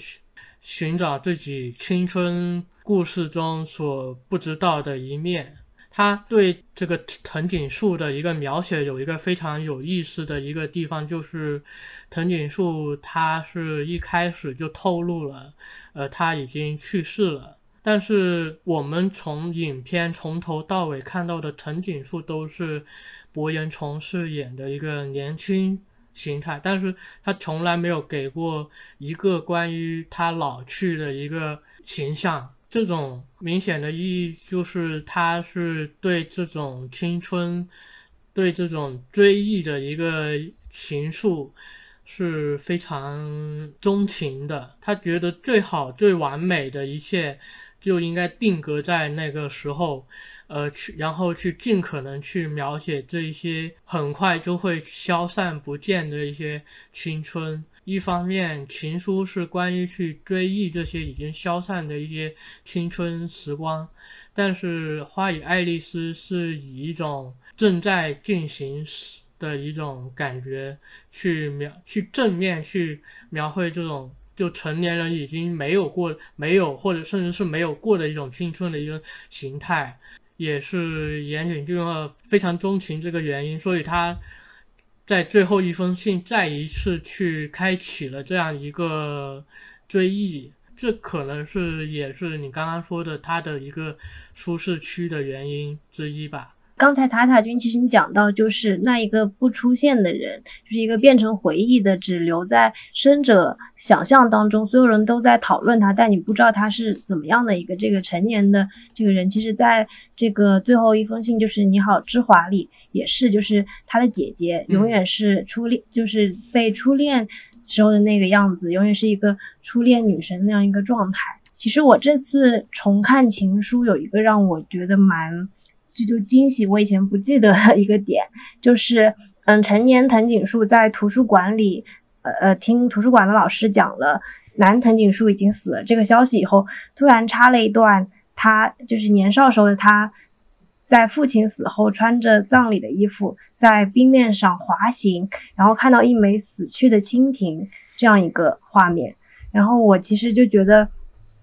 寻找自己青春故事中所不知道的一面。他对这个藤井树的一个描写有一个非常有意思的一个地方，就是藤井树他是一开始就透露了，呃，他已经去世了。但是我们从影片从头到尾看到的藤井树都是博言崇饰演的一个年轻形态，但是他从来没有给过一个关于他老去的一个形象。这种明显的意义就是，他是对这种青春、对这种追忆的一个情愫是非常钟情的。他觉得最好、最完美的一切就应该定格在那个时候，呃，去然后去尽可能去描写这一些很快就会消散不见的一些青春。一方面，情书是关于去追忆这些已经消散的一些青春时光，但是《花与爱丽丝》是以一种正在进行的一种感觉去描，去正面去描绘这种就成年人已经没有过、没有或者甚至是没有过的一种青春的一个形态，也是岩井俊二非常钟情这个原因，所以他。在最后一封信，再一次去开启了这样一个追忆，这可能是也是你刚刚说的他的一个舒适区的原因之一吧。刚才塔塔君其实你讲到，就是那一个不出现的人，就是一个变成回忆的，只留在生者想象当中，所有人都在讨论他，但你不知道他是怎么样的一个这个成年的这个人。其实，在这个最后一封信，就是你好，之华里。也是，就是他的姐姐永远是初恋，就是被初恋时候的那个样子，永远是一个初恋女神那样一个状态。其实我这次重看《情书》，有一个让我觉得蛮这就惊喜，我以前不记得的一个点，就是嗯，成年藤井树在图书馆里，呃呃，听图书馆的老师讲了男藤井树已经死了这个消息以后，突然插了一段他就是年少时候的他。在父亲死后，穿着葬礼的衣服，在冰面上滑行，然后看到一枚死去的蜻蜓这样一个画面。然后我其实就觉得，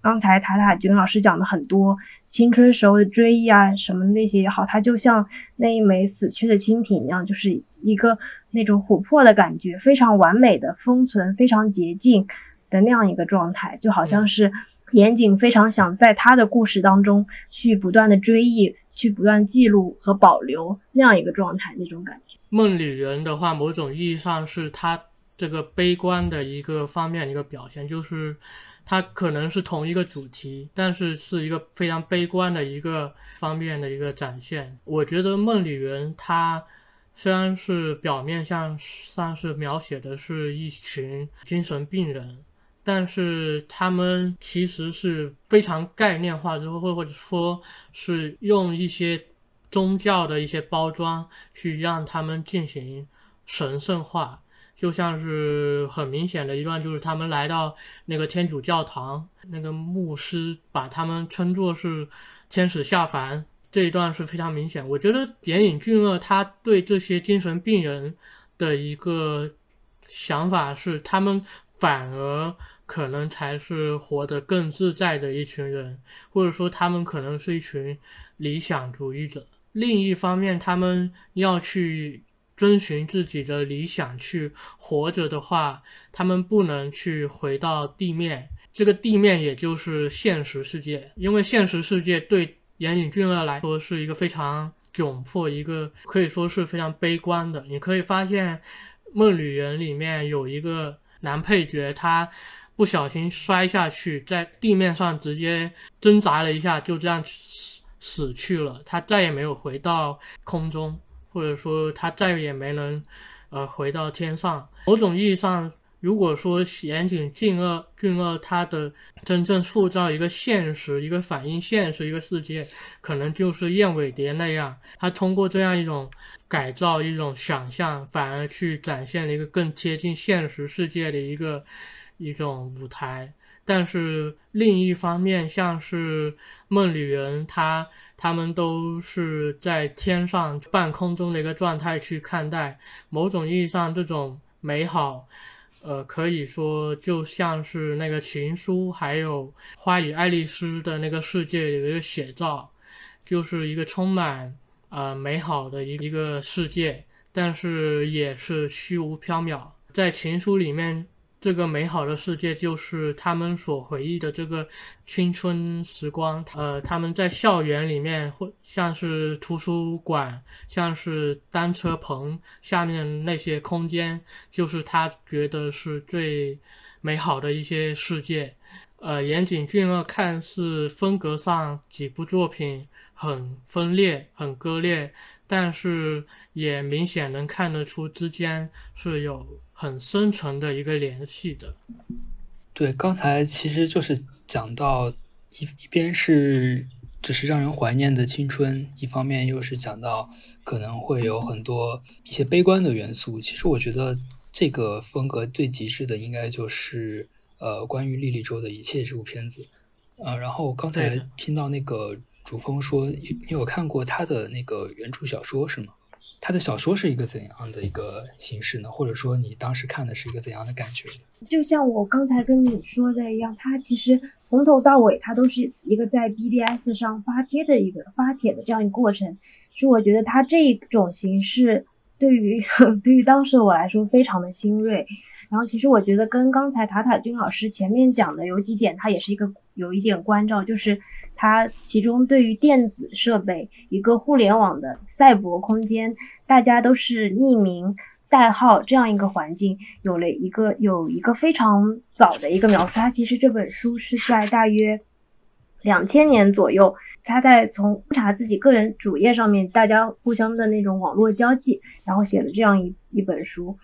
刚才塔塔君老师讲的很多青春时候的追忆啊，什么那些也好，它就像那一枚死去的蜻蜓一样，就是一个那种琥珀的感觉，非常完美的封存，非常洁净的那样一个状态，就好像是严谨非常想在他的故事当中去不断的追忆。去不断记录和保留那样一个状态，那种感觉。梦里人的话，某种意义上是他这个悲观的一个方面一个表现，就是它可能是同一个主题，但是是一个非常悲观的一个方面的一个展现。我觉得梦里人他虽然是表面上上是描写的是一群精神病人。但是他们其实是非常概念化，之后或者说是用一些宗教的一些包装去让他们进行神圣化，就像是很明显的一段，就是他们来到那个天主教堂，那个牧师把他们称作是天使下凡，这一段是非常明显。我觉得岩井俊二他对这些精神病人的一个想法是他们。反而可能才是活得更自在的一群人，或者说他们可能是一群理想主义者。另一方面，他们要去遵循自己的理想去活着的话，他们不能去回到地面。这个地面也就是现实世界，因为现实世界对岩井俊二来说是一个非常窘迫，一个可以说是非常悲观的。你可以发现，《梦旅人》里面有一个男配角，他不小心摔下去，在地面上直接挣扎了一下，就这样死死去了。他再也没有回到空中，或者说他再也没能呃回到天上。某种意义上。如果说岩井俊二俊二他的真正塑造一个现实、一个反映现实一个世界，可能就是燕尾蝶那样，他通过这样一种改造、一种想象，反而去展现了一个更接近现实世界的一个一种舞台。但是另一方面，像是梦里人，他他们都是在天上半空中的一个状态去看待某种意义上这种美好。呃，可以说就像是那个情书，还有花与爱丽丝的那个世界的一个写照，就是一个充满呃美好的一一个世界，但是也是虚无缥缈。在情书里面。这个美好的世界就是他们所回忆的这个青春时光。呃，他们在校园里面，或像是图书馆，像是单车棚下面那些空间，就是他觉得是最美好的一些世界。呃，岩井俊二看似风格上几部作品很分裂、很割裂，但是也明显能看得出之间是有。很深层的一个联系的，对，刚才其实就是讲到一一边是就是让人怀念的青春，一方面又是讲到可能会有很多一些悲观的元素。其实我觉得这个风格最极致的应该就是呃关于莉莉周的一切这部片子，呃，然后刚才听到那个主峰说你有看过他的那个原著小说是吗？他的小说是一个怎样的一个形式呢？或者说你当时看的是一个怎样的感觉？就像我刚才跟你说的一样，他其实从头到尾，他都是一个在 BBS 上发帖的一个发帖的这样一个过程。就我觉得他这种形式对于对于当时的我来说非常的新锐。然后其实我觉得跟刚才塔塔君老师前面讲的有几点，他也是一个有一点关照，就是。它其中对于电子设备一个互联网的赛博空间，大家都是匿名代号这样一个环境，有了一个有一个非常早的一个描述。它其实这本书是在大约两千年左右，他在从查自己个人主页上面大家互相的那种网络交际，然后写了这样一一本书。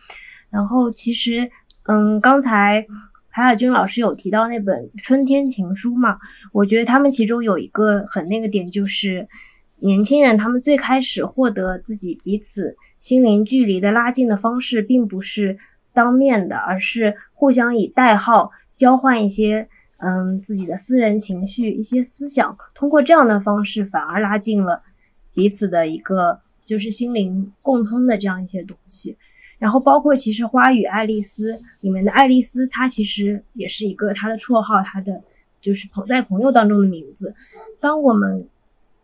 然后其实，嗯，刚才。海海军老师有提到那本《春天情书》嘛？我觉得他们其中有一个很那个点，就是年轻人他们最开始获得自己彼此心灵距离的拉近的方式，并不是当面的，而是互相以代号交换一些嗯自己的私人情绪、一些思想，通过这样的方式反而拉近了彼此的一个就是心灵共通的这样一些东西。然后包括其实《花与爱丽丝》里面的爱丽丝，她其实也是一个她的绰号，她的就是朋在朋友当中的名字。当我们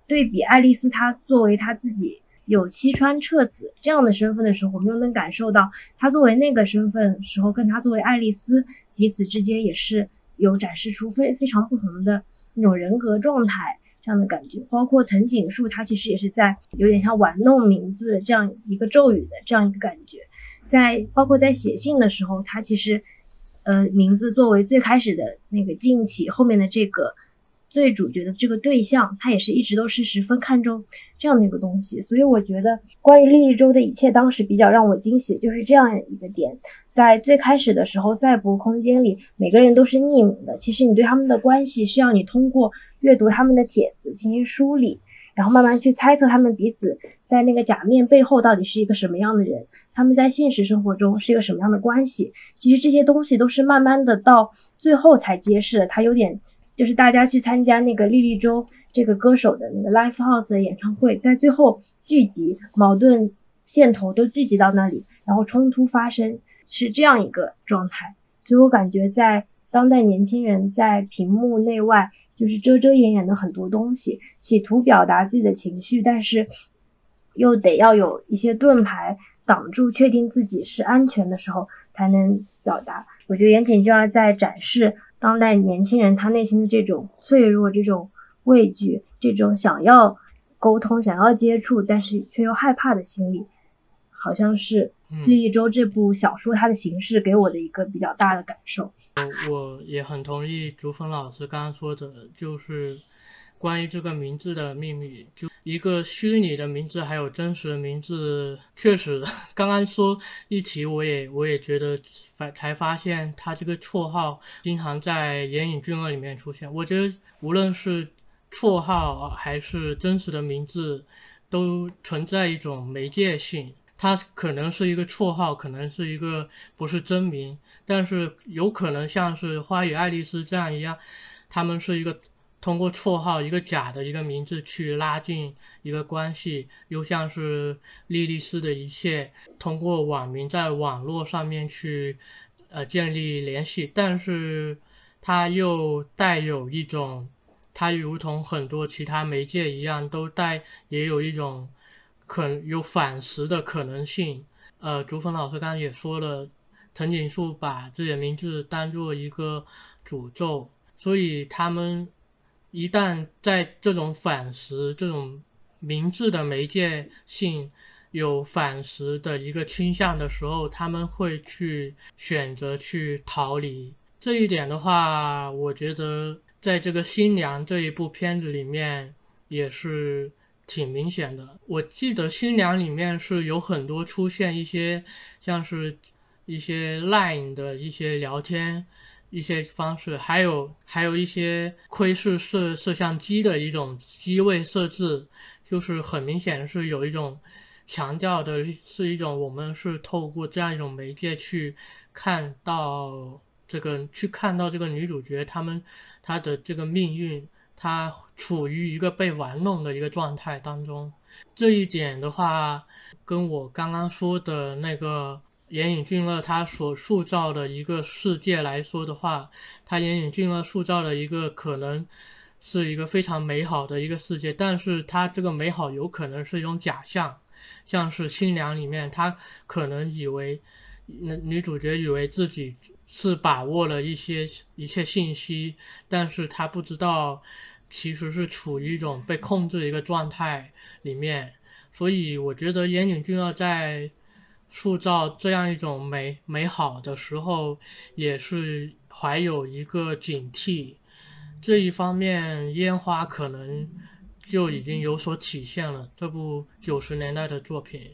对比爱丽丝，她作为她自己有妻川彻子这样的身份的时候，我们又能感受到她作为那个身份时候，跟她作为爱丽丝彼此之间也是有展示出非非常不同的那种人格状态这样的感觉。包括藤井树，他其实也是在有点像玩弄名字这样一个咒语的这样一个感觉。在包括在写信的时候，他其实，呃，名字作为最开始的那个近起后面的这个最主角的这个对象，他也是一直都是十分看重这样的一个东西。所以我觉得关于莉莉周的一切，当时比较让我惊喜，就是这样一个点。在最开始的时候，赛博空间里每个人都是匿名的，其实你对他们的关系是要你通过阅读他们的帖子进行梳理，然后慢慢去猜测他们彼此在那个假面背后到底是一个什么样的人。他们在现实生活中是一个什么样的关系？其实这些东西都是慢慢的到最后才揭示的。他有点就是大家去参加那个莉莉周这个歌手的那个 live house 的演唱会，在最后聚集矛盾线头都聚集到那里，然后冲突发生，是这样一个状态。所以我感觉在当代年轻人在屏幕内外就是遮遮掩掩的很多东西，企图表达自己的情绪，但是又得要有一些盾牌挡住，确定自己是安全的时候才能表达。我觉得严谨就要在展示当代年轻人他内心的这种脆弱、这种畏惧、这种想要沟通、想要接触，但是却又害怕的心理，好像是《绿一周》这部小说它的形式给我的一个比较大的感受。我也很同意竹峰老师刚刚说的，就是关于这个名字的秘密，就一个虚拟的名字，还有真实的名字，确实刚刚说一提，我也我也觉得发才发现他这个绰号经常在《言影俊二》里面出现。我觉得无论是绰号还是真实的名字，都存在一种媒介性。它可能是一个绰号，可能是一个不是真名，但是有可能像是花与爱丽丝这样一样，他们是一个通过绰号一个假的一个名字去拉近一个关系，又像是莉莉丝的一切通过网名在网络上面去呃建立联系，但是它又带有一种，它如同很多其他媒介一样，都带也有一种。可有反噬的可能性。呃，竹峰老师刚刚也说了，藤井树把自己的名字当做一个诅咒，所以他们一旦在这种反噬、这种名字的媒介性有反噬的一个倾向的时候，他们会去选择去逃离。这一点的话，我觉得在这个新娘这一部片子里面也是。挺明显的，我记得新娘里面是有很多出现一些像是一些 Line 的一些聊天一些方式，还有还有一些窥视摄摄像机的一种机位设置，就是很明显是有一种强调的是一种我们是透过这样一种媒介去看到这个去看到这个女主角他们她的这个命运。他处于一个被玩弄的一个状态当中，这一点的话，跟我刚刚说的那个岩井俊二他所塑造的一个世界来说的话，他岩井俊二塑造的一个可能是一个非常美好的一个世界，但是他这个美好有可能是一种假象，像是新娘里面，他可能以为那女主角以为自己。是把握了一些一切信息，但是他不知道，其实是处于一种被控制的一个状态里面。所以我觉得岩井俊二在塑造这样一种美美好的时候，也是怀有一个警惕。这一方面，烟花可能就已经有所体现了。这部九十年代的作品，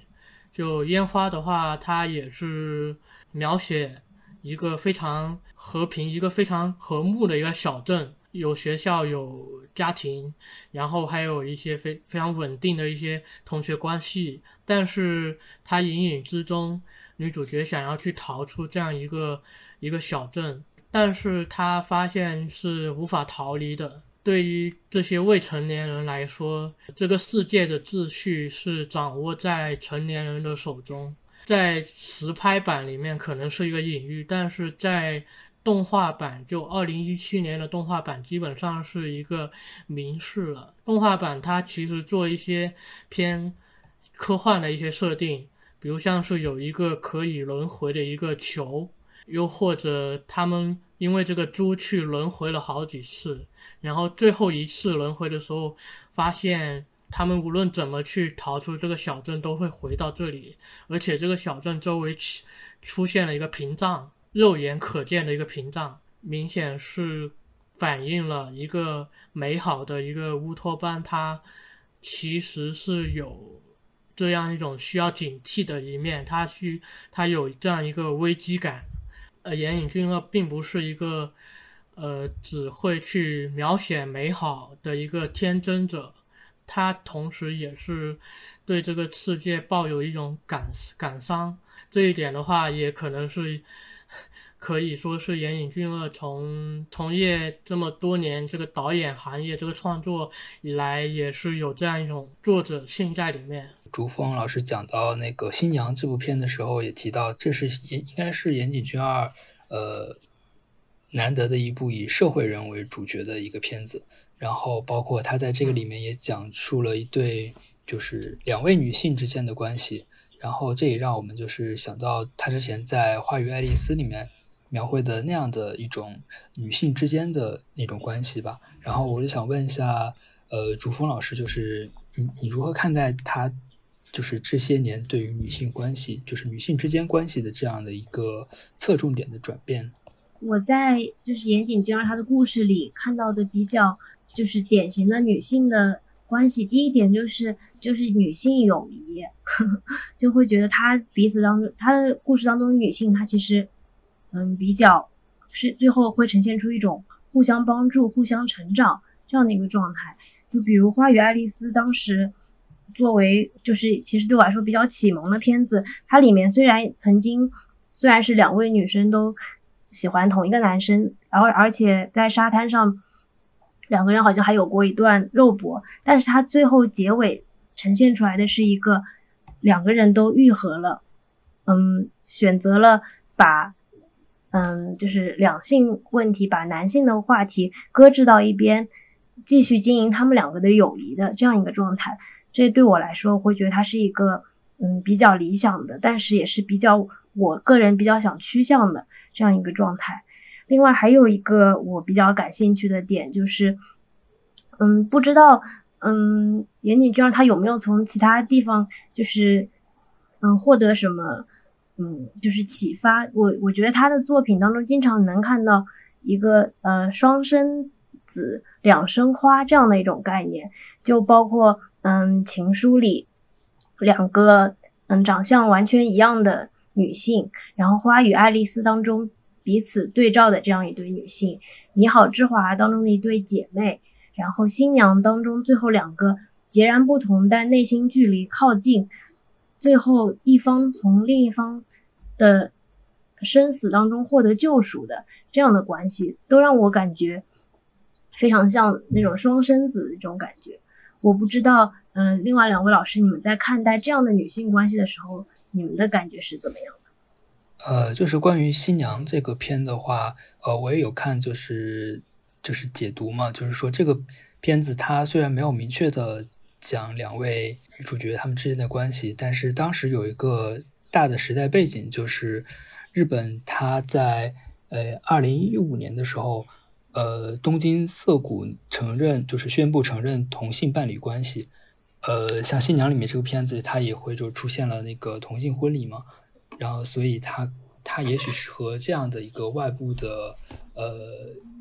就烟花的话，它也是描写。一个非常和平、一个非常和睦的一个小镇，有学校、有家庭，然后还有一些非非常稳定的一些同学关系。但是，他隐隐之中，女主角想要去逃出这样一个一个小镇，但是她发现是无法逃离的。对于这些未成年人来说，这个世界的秩序是掌握在成年人的手中。在实拍版里面可能是一个隐喻，但是在动画版，就二零一七年的动画版，基本上是一个明示了。动画版它其实做一些偏科幻的一些设定，比如像是有一个可以轮回的一个球，又或者他们因为这个猪去轮回了好几次，然后最后一次轮回的时候发现。他们无论怎么去逃出这个小镇，都会回到这里。而且这个小镇周围出现了一个屏障，肉眼可见的一个屏障，明显是反映了一个美好的一个乌托邦。它其实是有这样一种需要警惕的一面，它需它有这样一个危机感。呃，岩井俊二并不是一个呃只会去描写美好的一个天真者。他同时也是对这个世界抱有一种感感伤，这一点的话，也可能是可以说是岩井俊二从从业这么多年这个导演行业这个创作以来，也是有这样一种作者性在里面。竹峰老师讲到那个《新娘》这部片的时候，也提到这是也应该是岩井俊二呃难得的一部以社会人为主角的一个片子。然后包括他在这个里面也讲述了一对就是两位女性之间的关系。然后这也让我们就是想到他之前在《花与爱丽丝》里面描绘的那样的一种女性之间的那种关系吧。然后我就想问一下，呃，竹峰老师，就是你你如何看待他？就是这些年对于女性关系，就是女性之间关系的这样的一个侧重点的转变。我在就是岩井俊二他的故事里看到的比较就是典型的女性的关系。第一点就是就是女性友谊，呵 呵就会觉得她彼此当中她的故事当中女性，她其实嗯比较是最后会呈现出一种互相帮助、互相成长这样的一个状态。就比如《花与爱丽丝》当时。作为就是其实对我来说比较启蒙的片子，它里面虽然曾经虽然是两位女生都喜欢同一个男生，然后而且在沙滩上两个人好像还有过一段肉搏，但是它最后结尾呈现出来的是一个两个人都愈合了，嗯，选择了把嗯就是两性问题把男性的话题搁置到一边，继续经营他们两个的友谊的这样一个状态。这对我来说，我会觉得它是一个嗯比较理想的，但是也是比较我个人比较想趋向的这样一个状态。另外还有一个我比较感兴趣的点就是，嗯，不知道嗯岩井俊二他有没有从其他地方就是嗯获得什么嗯就是启发？我我觉得他的作品当中经常能看到一个呃双生子两生花这样的一种概念，就包括。嗯，情书里两个嗯长相完全一样的女性，然后《花与爱丽丝》当中彼此对照的这样一对女性，《你好，之华》当中的一对姐妹，然后《新娘》当中最后两个截然不同但内心距离靠近，最后一方从另一方的生死当中获得救赎的这样的关系，都让我感觉非常像那种双生子的这种感觉。我不知道，嗯，另外两位老师，你们在看待这样的女性关系的时候，你们的感觉是怎么样的？呃，就是关于新娘这个片的话，呃，我也有看，就是就是解读嘛，就是说这个片子它虽然没有明确的讲两位女主角她们之间的关系，但是当时有一个大的时代背景，就是日本它在呃二零一五年的时候。呃，东京涩谷承认就是宣布承认同性伴侣关系。呃，像《新娘》里面这个片子，它也会就出现了那个同性婚礼嘛。然后，所以它它也许是和这样的一个外部的呃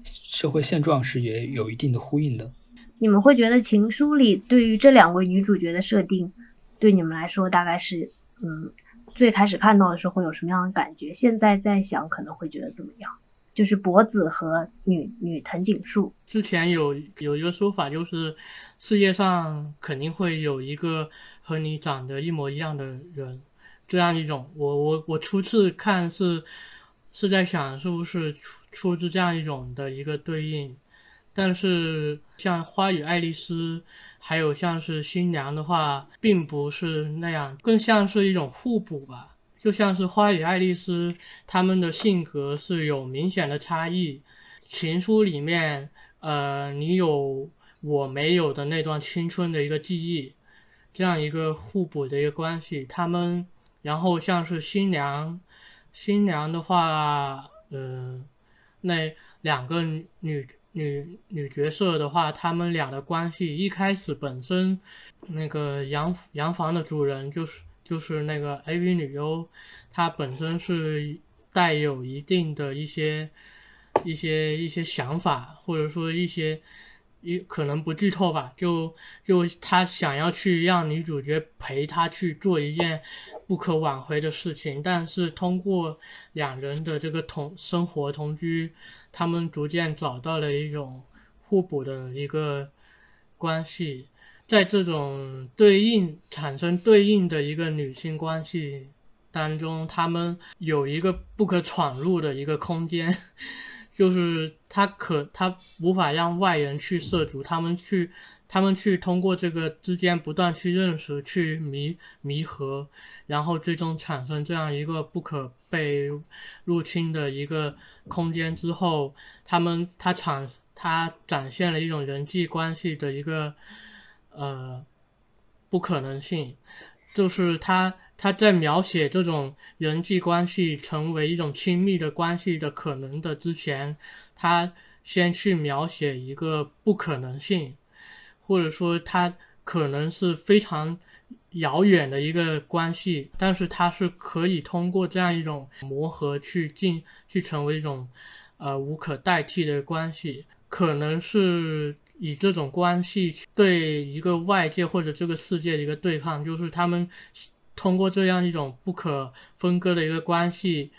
社会现状是也有一定的呼应的。你们会觉得《情书》里对于这两位女主角的设定，对你们来说大概是嗯，最开始看到的时候会有什么样的感觉？现在在想可能会觉得怎么样？就是博子和女女藤井树。之前有有一个说法，就是世界上肯定会有一个和你长得一模一样的人，这样一种。我我我初次看是是在想，是不是出出自这样一种的一个对应。但是像花与爱丽丝，还有像是新娘的话，并不是那样，更像是一种互补吧。就像是花与爱丽丝，他们的性格是有明显的差异。情书里面，呃，你有我没有的那段青春的一个记忆，这样一个互补的一个关系。他们，然后像是新娘，新娘的话，嗯，那两个女女女角色的话，他们俩的关系一开始本身，那个洋洋房的主人就是。就是那个 AV 女优，她本身是带有一定的一些一些一些想法，或者说一些一可能不剧透吧，就就他想要去让女主角陪他去做一件不可挽回的事情，但是通过两人的这个同生活同居，他们逐渐找到了一种互补的一个关系。在这种对应产生对应的一个女性关系当中，他们有一个不可闯入的一个空间，就是他可他无法让外人去涉足，他们去他们去通过这个之间不断去认识、去弥弥合，然后最终产生这样一个不可被入侵的一个空间之后，他们他产他展现了一种人际关系的一个呃不可能性，就是他他在描写这种人际关系成为一种亲密的关系的可能的之前，他先去描写一个不可能性。或者说，它可能是非常遥远的一个关系，但是它是可以通过这样一种磨合去进，去成为一种呃无可代替的关系。可能是以这种关系对一个外界或者这个世界的一个对抗，就是他们通过这样一种不可分割的一个关系，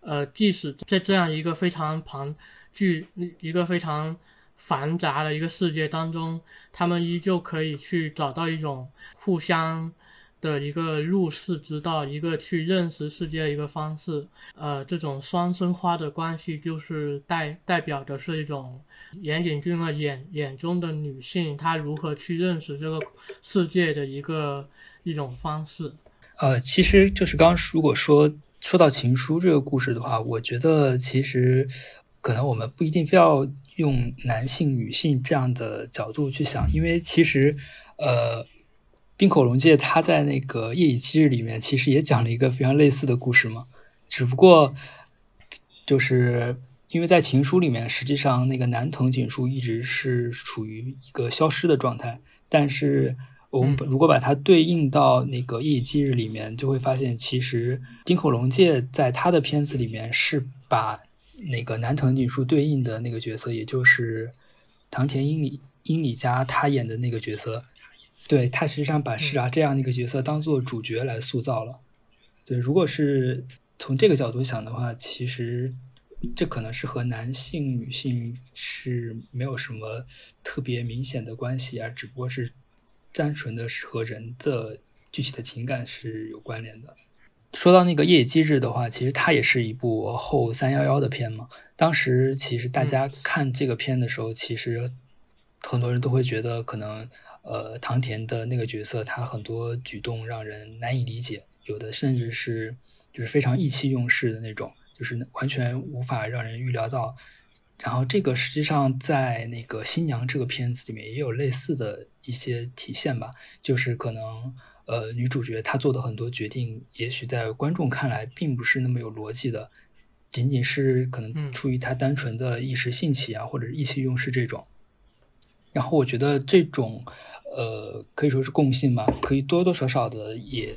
呃，即使在这样一个非常庞巨一个非常。繁杂的一个世界当中，他们依旧可以去找到一种互相的一个入世之道，一个去认识世界的一个方式。呃，这种双生花的关系，就是代代表的是一种岩井俊二眼眼中的女性，她如何去认识这个世界的一个一种方式。呃，其实就是刚如果说说到情书这个故事的话，我觉得其实可能我们不一定非要。用男性、女性这样的角度去想，因为其实，呃，冰口龙介他在那个《夜以继日》里面其实也讲了一个非常类似的故事嘛，只不过就是因为在情书里面，实际上那个男藤井树一直是处于一个消失的状态，但是我们如果把它对应到那个《夜以继日》里面，就会发现其实丁口龙介在他的片子里面是把。那个南藤井树对应的那个角色，也就是唐田英里英里家他演的那个角色，对他实际上把是啊这样的一个角色当做主角来塑造了。对，如果是从这个角度想的话，其实这可能是和男性、女性是没有什么特别明显的关系啊，只不过是单纯的是和人的具体的情感是有关联的。说到那个《夜以继日》的话，其实它也是一部后三幺幺的片嘛。当时其实大家看这个片的时候，其实很多人都会觉得，可能呃，唐田的那个角色他很多举动让人难以理解，有的甚至是就是非常意气用事的那种，就是完全无法让人预料到。然后这个实际上在那个《新娘》这个片子里面也有类似的一些体现吧，就是可能。呃，女主角她做的很多决定，也许在观众看来并不是那么有逻辑的，仅仅是可能出于她单纯的一时兴起啊，或者意气用事这种。然后我觉得这种，呃，可以说是共性吧，可以多多少少的也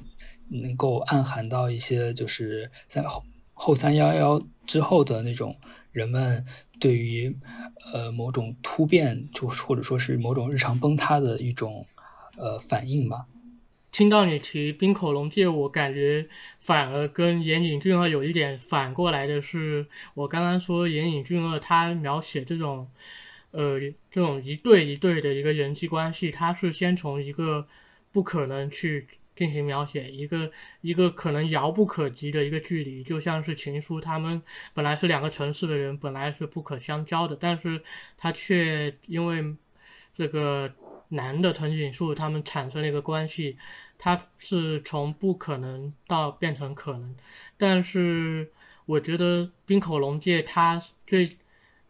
能够暗含到一些，就是在后后三幺幺之后的那种人们对于呃某种突变，就或者说是某种日常崩塌的一种呃反应吧。听到你提冰口龙介，我感觉反而跟岩井俊二有一点反过来的是，我刚刚说岩井俊二他描写这种，呃，这种一对一对的一个人际关系，他是先从一个不可能去进行描写，一个一个可能遥不可及的一个距离，就像是情书，他们本来是两个城市的人，本来是不可相交的，但是他却因为这个男的藤井树他们产生了一个关系。它是从不可能到变成可能，但是我觉得冰口龙介他最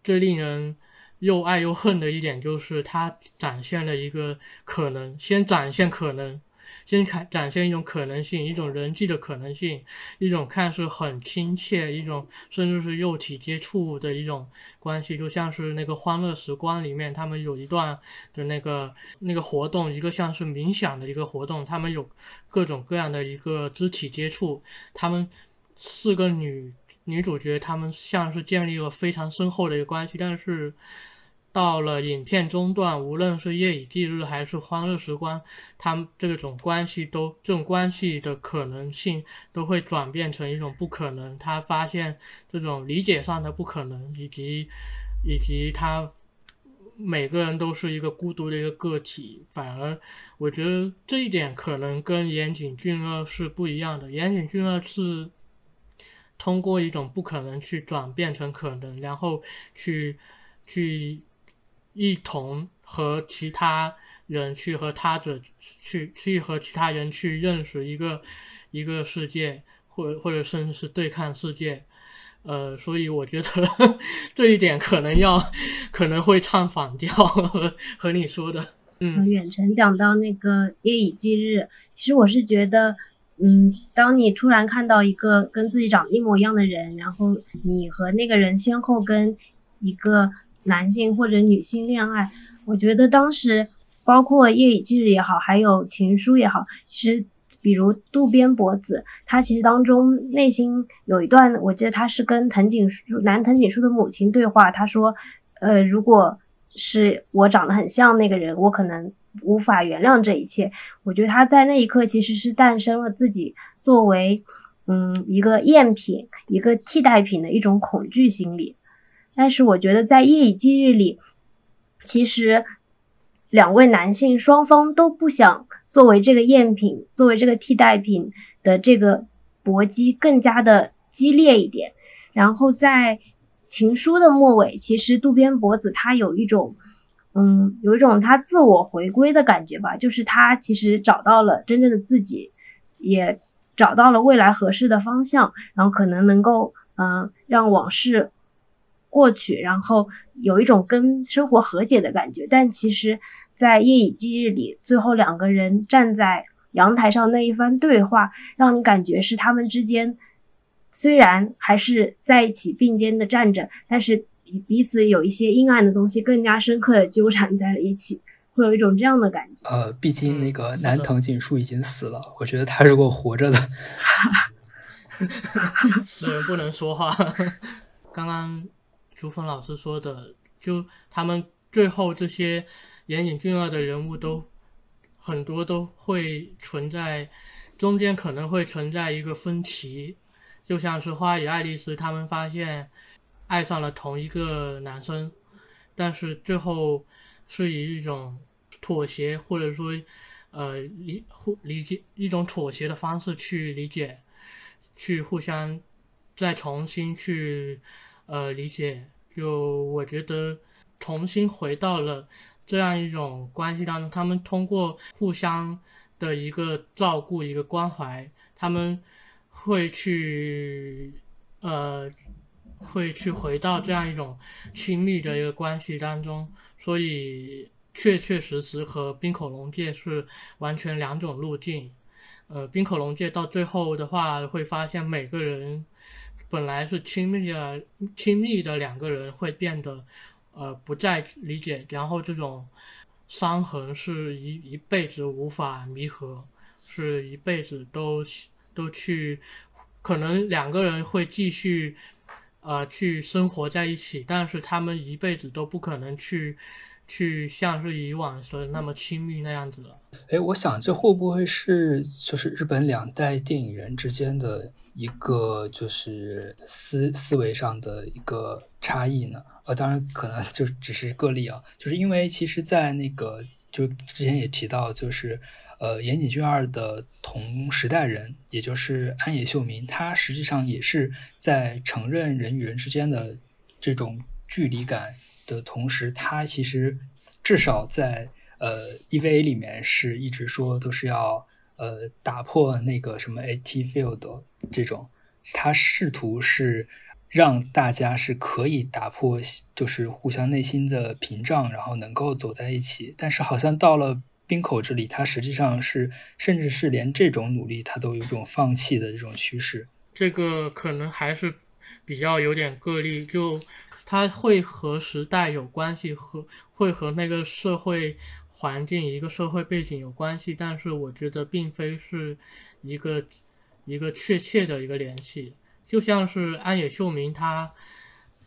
最令人又爱又恨的一点就是他展现了一个可能，先展现可能。先看展现一种可能性，一种人际的可能性，一种看似很亲切，一种甚至是肉体接触的一种关系，就像是那个《欢乐时光》里面，他们有一段的那个那个活动，一个像是冥想的一个活动，他们有各种各样的一个肢体接触，他们四个女女主角，他们像是建立了非常深厚的一个关系，但是。到了影片中段，无论是夜以继日还是欢乐时光，他们这种关系都这种关系的可能性都会转变成一种不可能。他发现这种理解上的不可能，以及以及他每个人都是一个孤独的一个个体。反而，我觉得这一点可能跟岩井俊二是不一样的。岩井俊二是通过一种不可能去转变成可能，然后去去。一同和其他人去和他者去去和其他人去认识一个一个世界，或或者甚至是对抗世界。呃，所以我觉得 这一点可能要可能会唱反调和 和你说的。嗯，远程讲到那个夜以继日，其实我是觉得，嗯，当你突然看到一个跟自己长一模一样的人，然后你和那个人先后跟一个男性或者女性恋爱，我觉得当时包括夜以继日也好，还有情书也好，其实。比如渡边博子，他其实当中内心有一段，我记得他是跟藤井树男藤井树的母亲对话，他说，呃，如果是我长得很像那个人，我可能无法原谅这一切。我觉得他在那一刻其实是诞生了自己作为，嗯，一个赝品、一个替代品的一种恐惧心理。但是我觉得在夜以继日里，其实两位男性双方都不想。作为这个赝品，作为这个替代品的这个搏击更加的激烈一点。然后在情书的末尾，其实渡边博子他有一种，嗯，有一种他自我回归的感觉吧，就是他其实找到了真正的自己，也找到了未来合适的方向，然后可能能够，嗯，让往事过去，然后有一种跟生活和解的感觉。但其实。在夜以继日里，最后两个人站在阳台上那一番对话，让你感觉是他们之间虽然还是在一起并肩的站着，但是彼此有一些阴暗的东西更加深刻的纠缠在了一起，会有一种这样的感觉。呃，毕竟那个南藤井树已经死了，我觉得他如果活着的，死人不能说话。刚刚朱峰老师说的，就他们最后这些。岩井俊二的人物都很多都会存在中间，可能会存在一个分歧，就像是花与爱丽丝他们发现爱上了同一个男生，但是最后是以一种妥协或者说呃理互理解一种妥协的方式去理解，去互相再重新去呃理解，就我觉得重新回到了。这样一种关系当中，他们通过互相的一个照顾、一个关怀，他们会去呃，会去回到这样一种亲密的一个关系当中。所以，确确实实和冰口龙界是完全两种路径。呃，冰口龙界到最后的话，会发现每个人本来是亲密的、亲密的两个人会变得。呃，不再理解，然后这种伤痕是一一辈子无法弥合，是一辈子都都去，可能两个人会继续呃去生活在一起，但是他们一辈子都不可能去去像是以往的那么亲密那样子了。哎，我想这会不会是就是日本两代电影人之间的一个就是思思维上的一个差异呢？呃，当然可能就只是个例啊，就是因为其实，在那个就之前也提到，就是呃，岩井俊二的同时代人，也就是安野秀明，他实际上也是在承认人与人之间的这种距离感的同时，他其实至少在呃 EVA 里面是一直说都是要呃打破那个什么 AT field 这种，他试图是。让大家是可以打破，就是互相内心的屏障，然后能够走在一起。但是好像到了冰口这里，他实际上是，甚至是连这种努力他都有种放弃的这种趋势。这个可能还是比较有点个例，就他会和时代有关系，和会和那个社会环境、一个社会背景有关系。但是我觉得并非是一个一个确切的一个联系。就像是安野秀明，他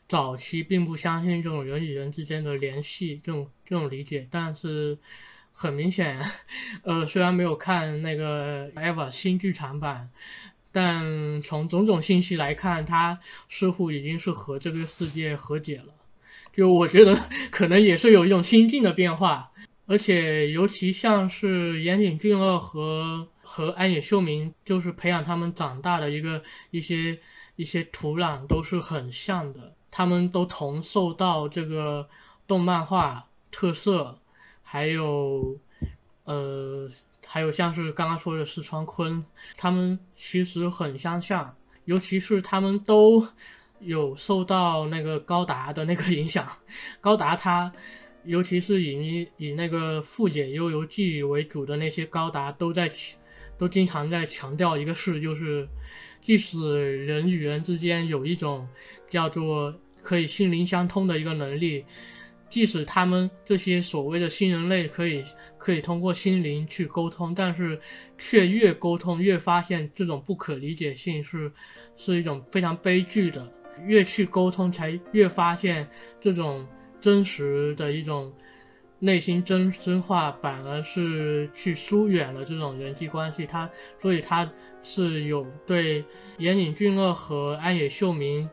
早期并不相信这种人与人之间的联系，这种这种理解。但是很明显，呃，虽然没有看那个《Eva》新剧场版，但从种种信息来看，他似乎已经是和这个世界和解了。就我觉得，可能也是有一种心境的变化。而且，尤其像是岩井俊二和。和安野秀明就是培养他们长大的一个一些一些土壤都是很像的，他们都同受到这个动漫画特色，还有呃，还有像是刚刚说的四川昆，他们其实很相像，尤其是他们都有受到那个高达的那个影响。高达他，尤其是以以那个《复解悠游记》为主的那些高达，都在都经常在强调一个事，就是即使人与人之间有一种叫做可以心灵相通的一个能力。即使他们这些所谓的新人类可以可以通过心灵去沟通，但是却越沟通越发现这种不可理解性是是一种非常悲剧的。越去沟通，才越发现这种真实的一种内心真真话，反而是去疏远了这种人际关系。他所以他是有对岩井俊二和安野秀明，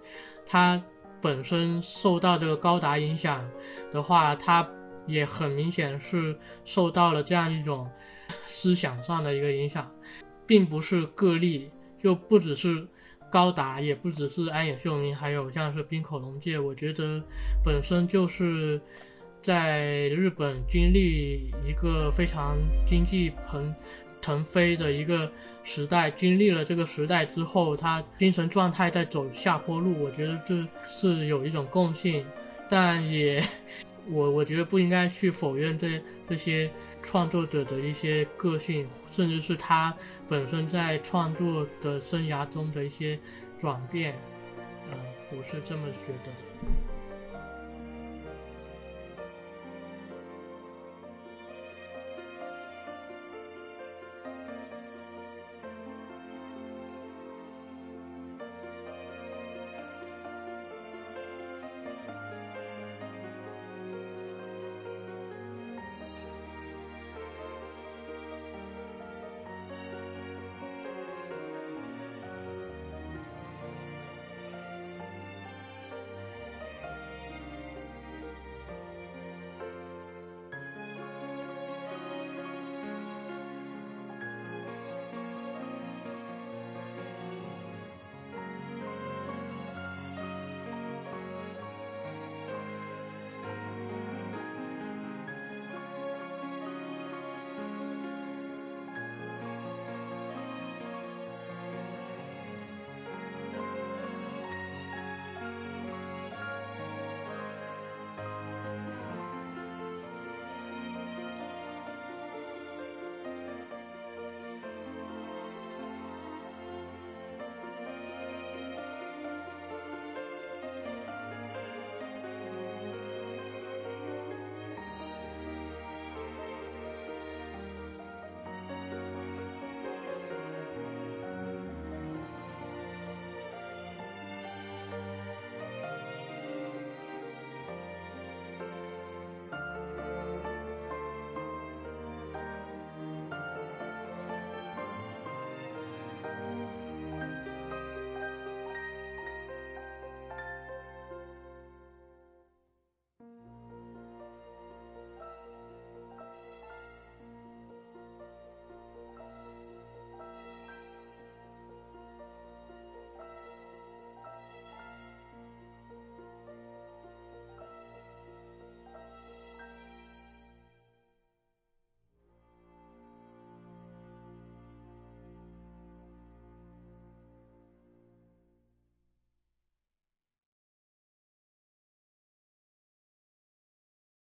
他。本身受到这个高达影响的话，他也很明显是受到了这样一种思想上的一个影响，并不是个例，就不只是高达，也不只是安野秀明，还有像是冰口龙介，我觉得本身就是在日本经历一个非常经济腾腾飞的一个。时代经历了这个时代之后，他精神状态在走下坡路，我觉得这是有一种共性，但也，我我觉得不应该去否认这这些创作者的一些个性，甚至是他本身在创作的生涯中的一些转变，嗯，我是这么觉得的。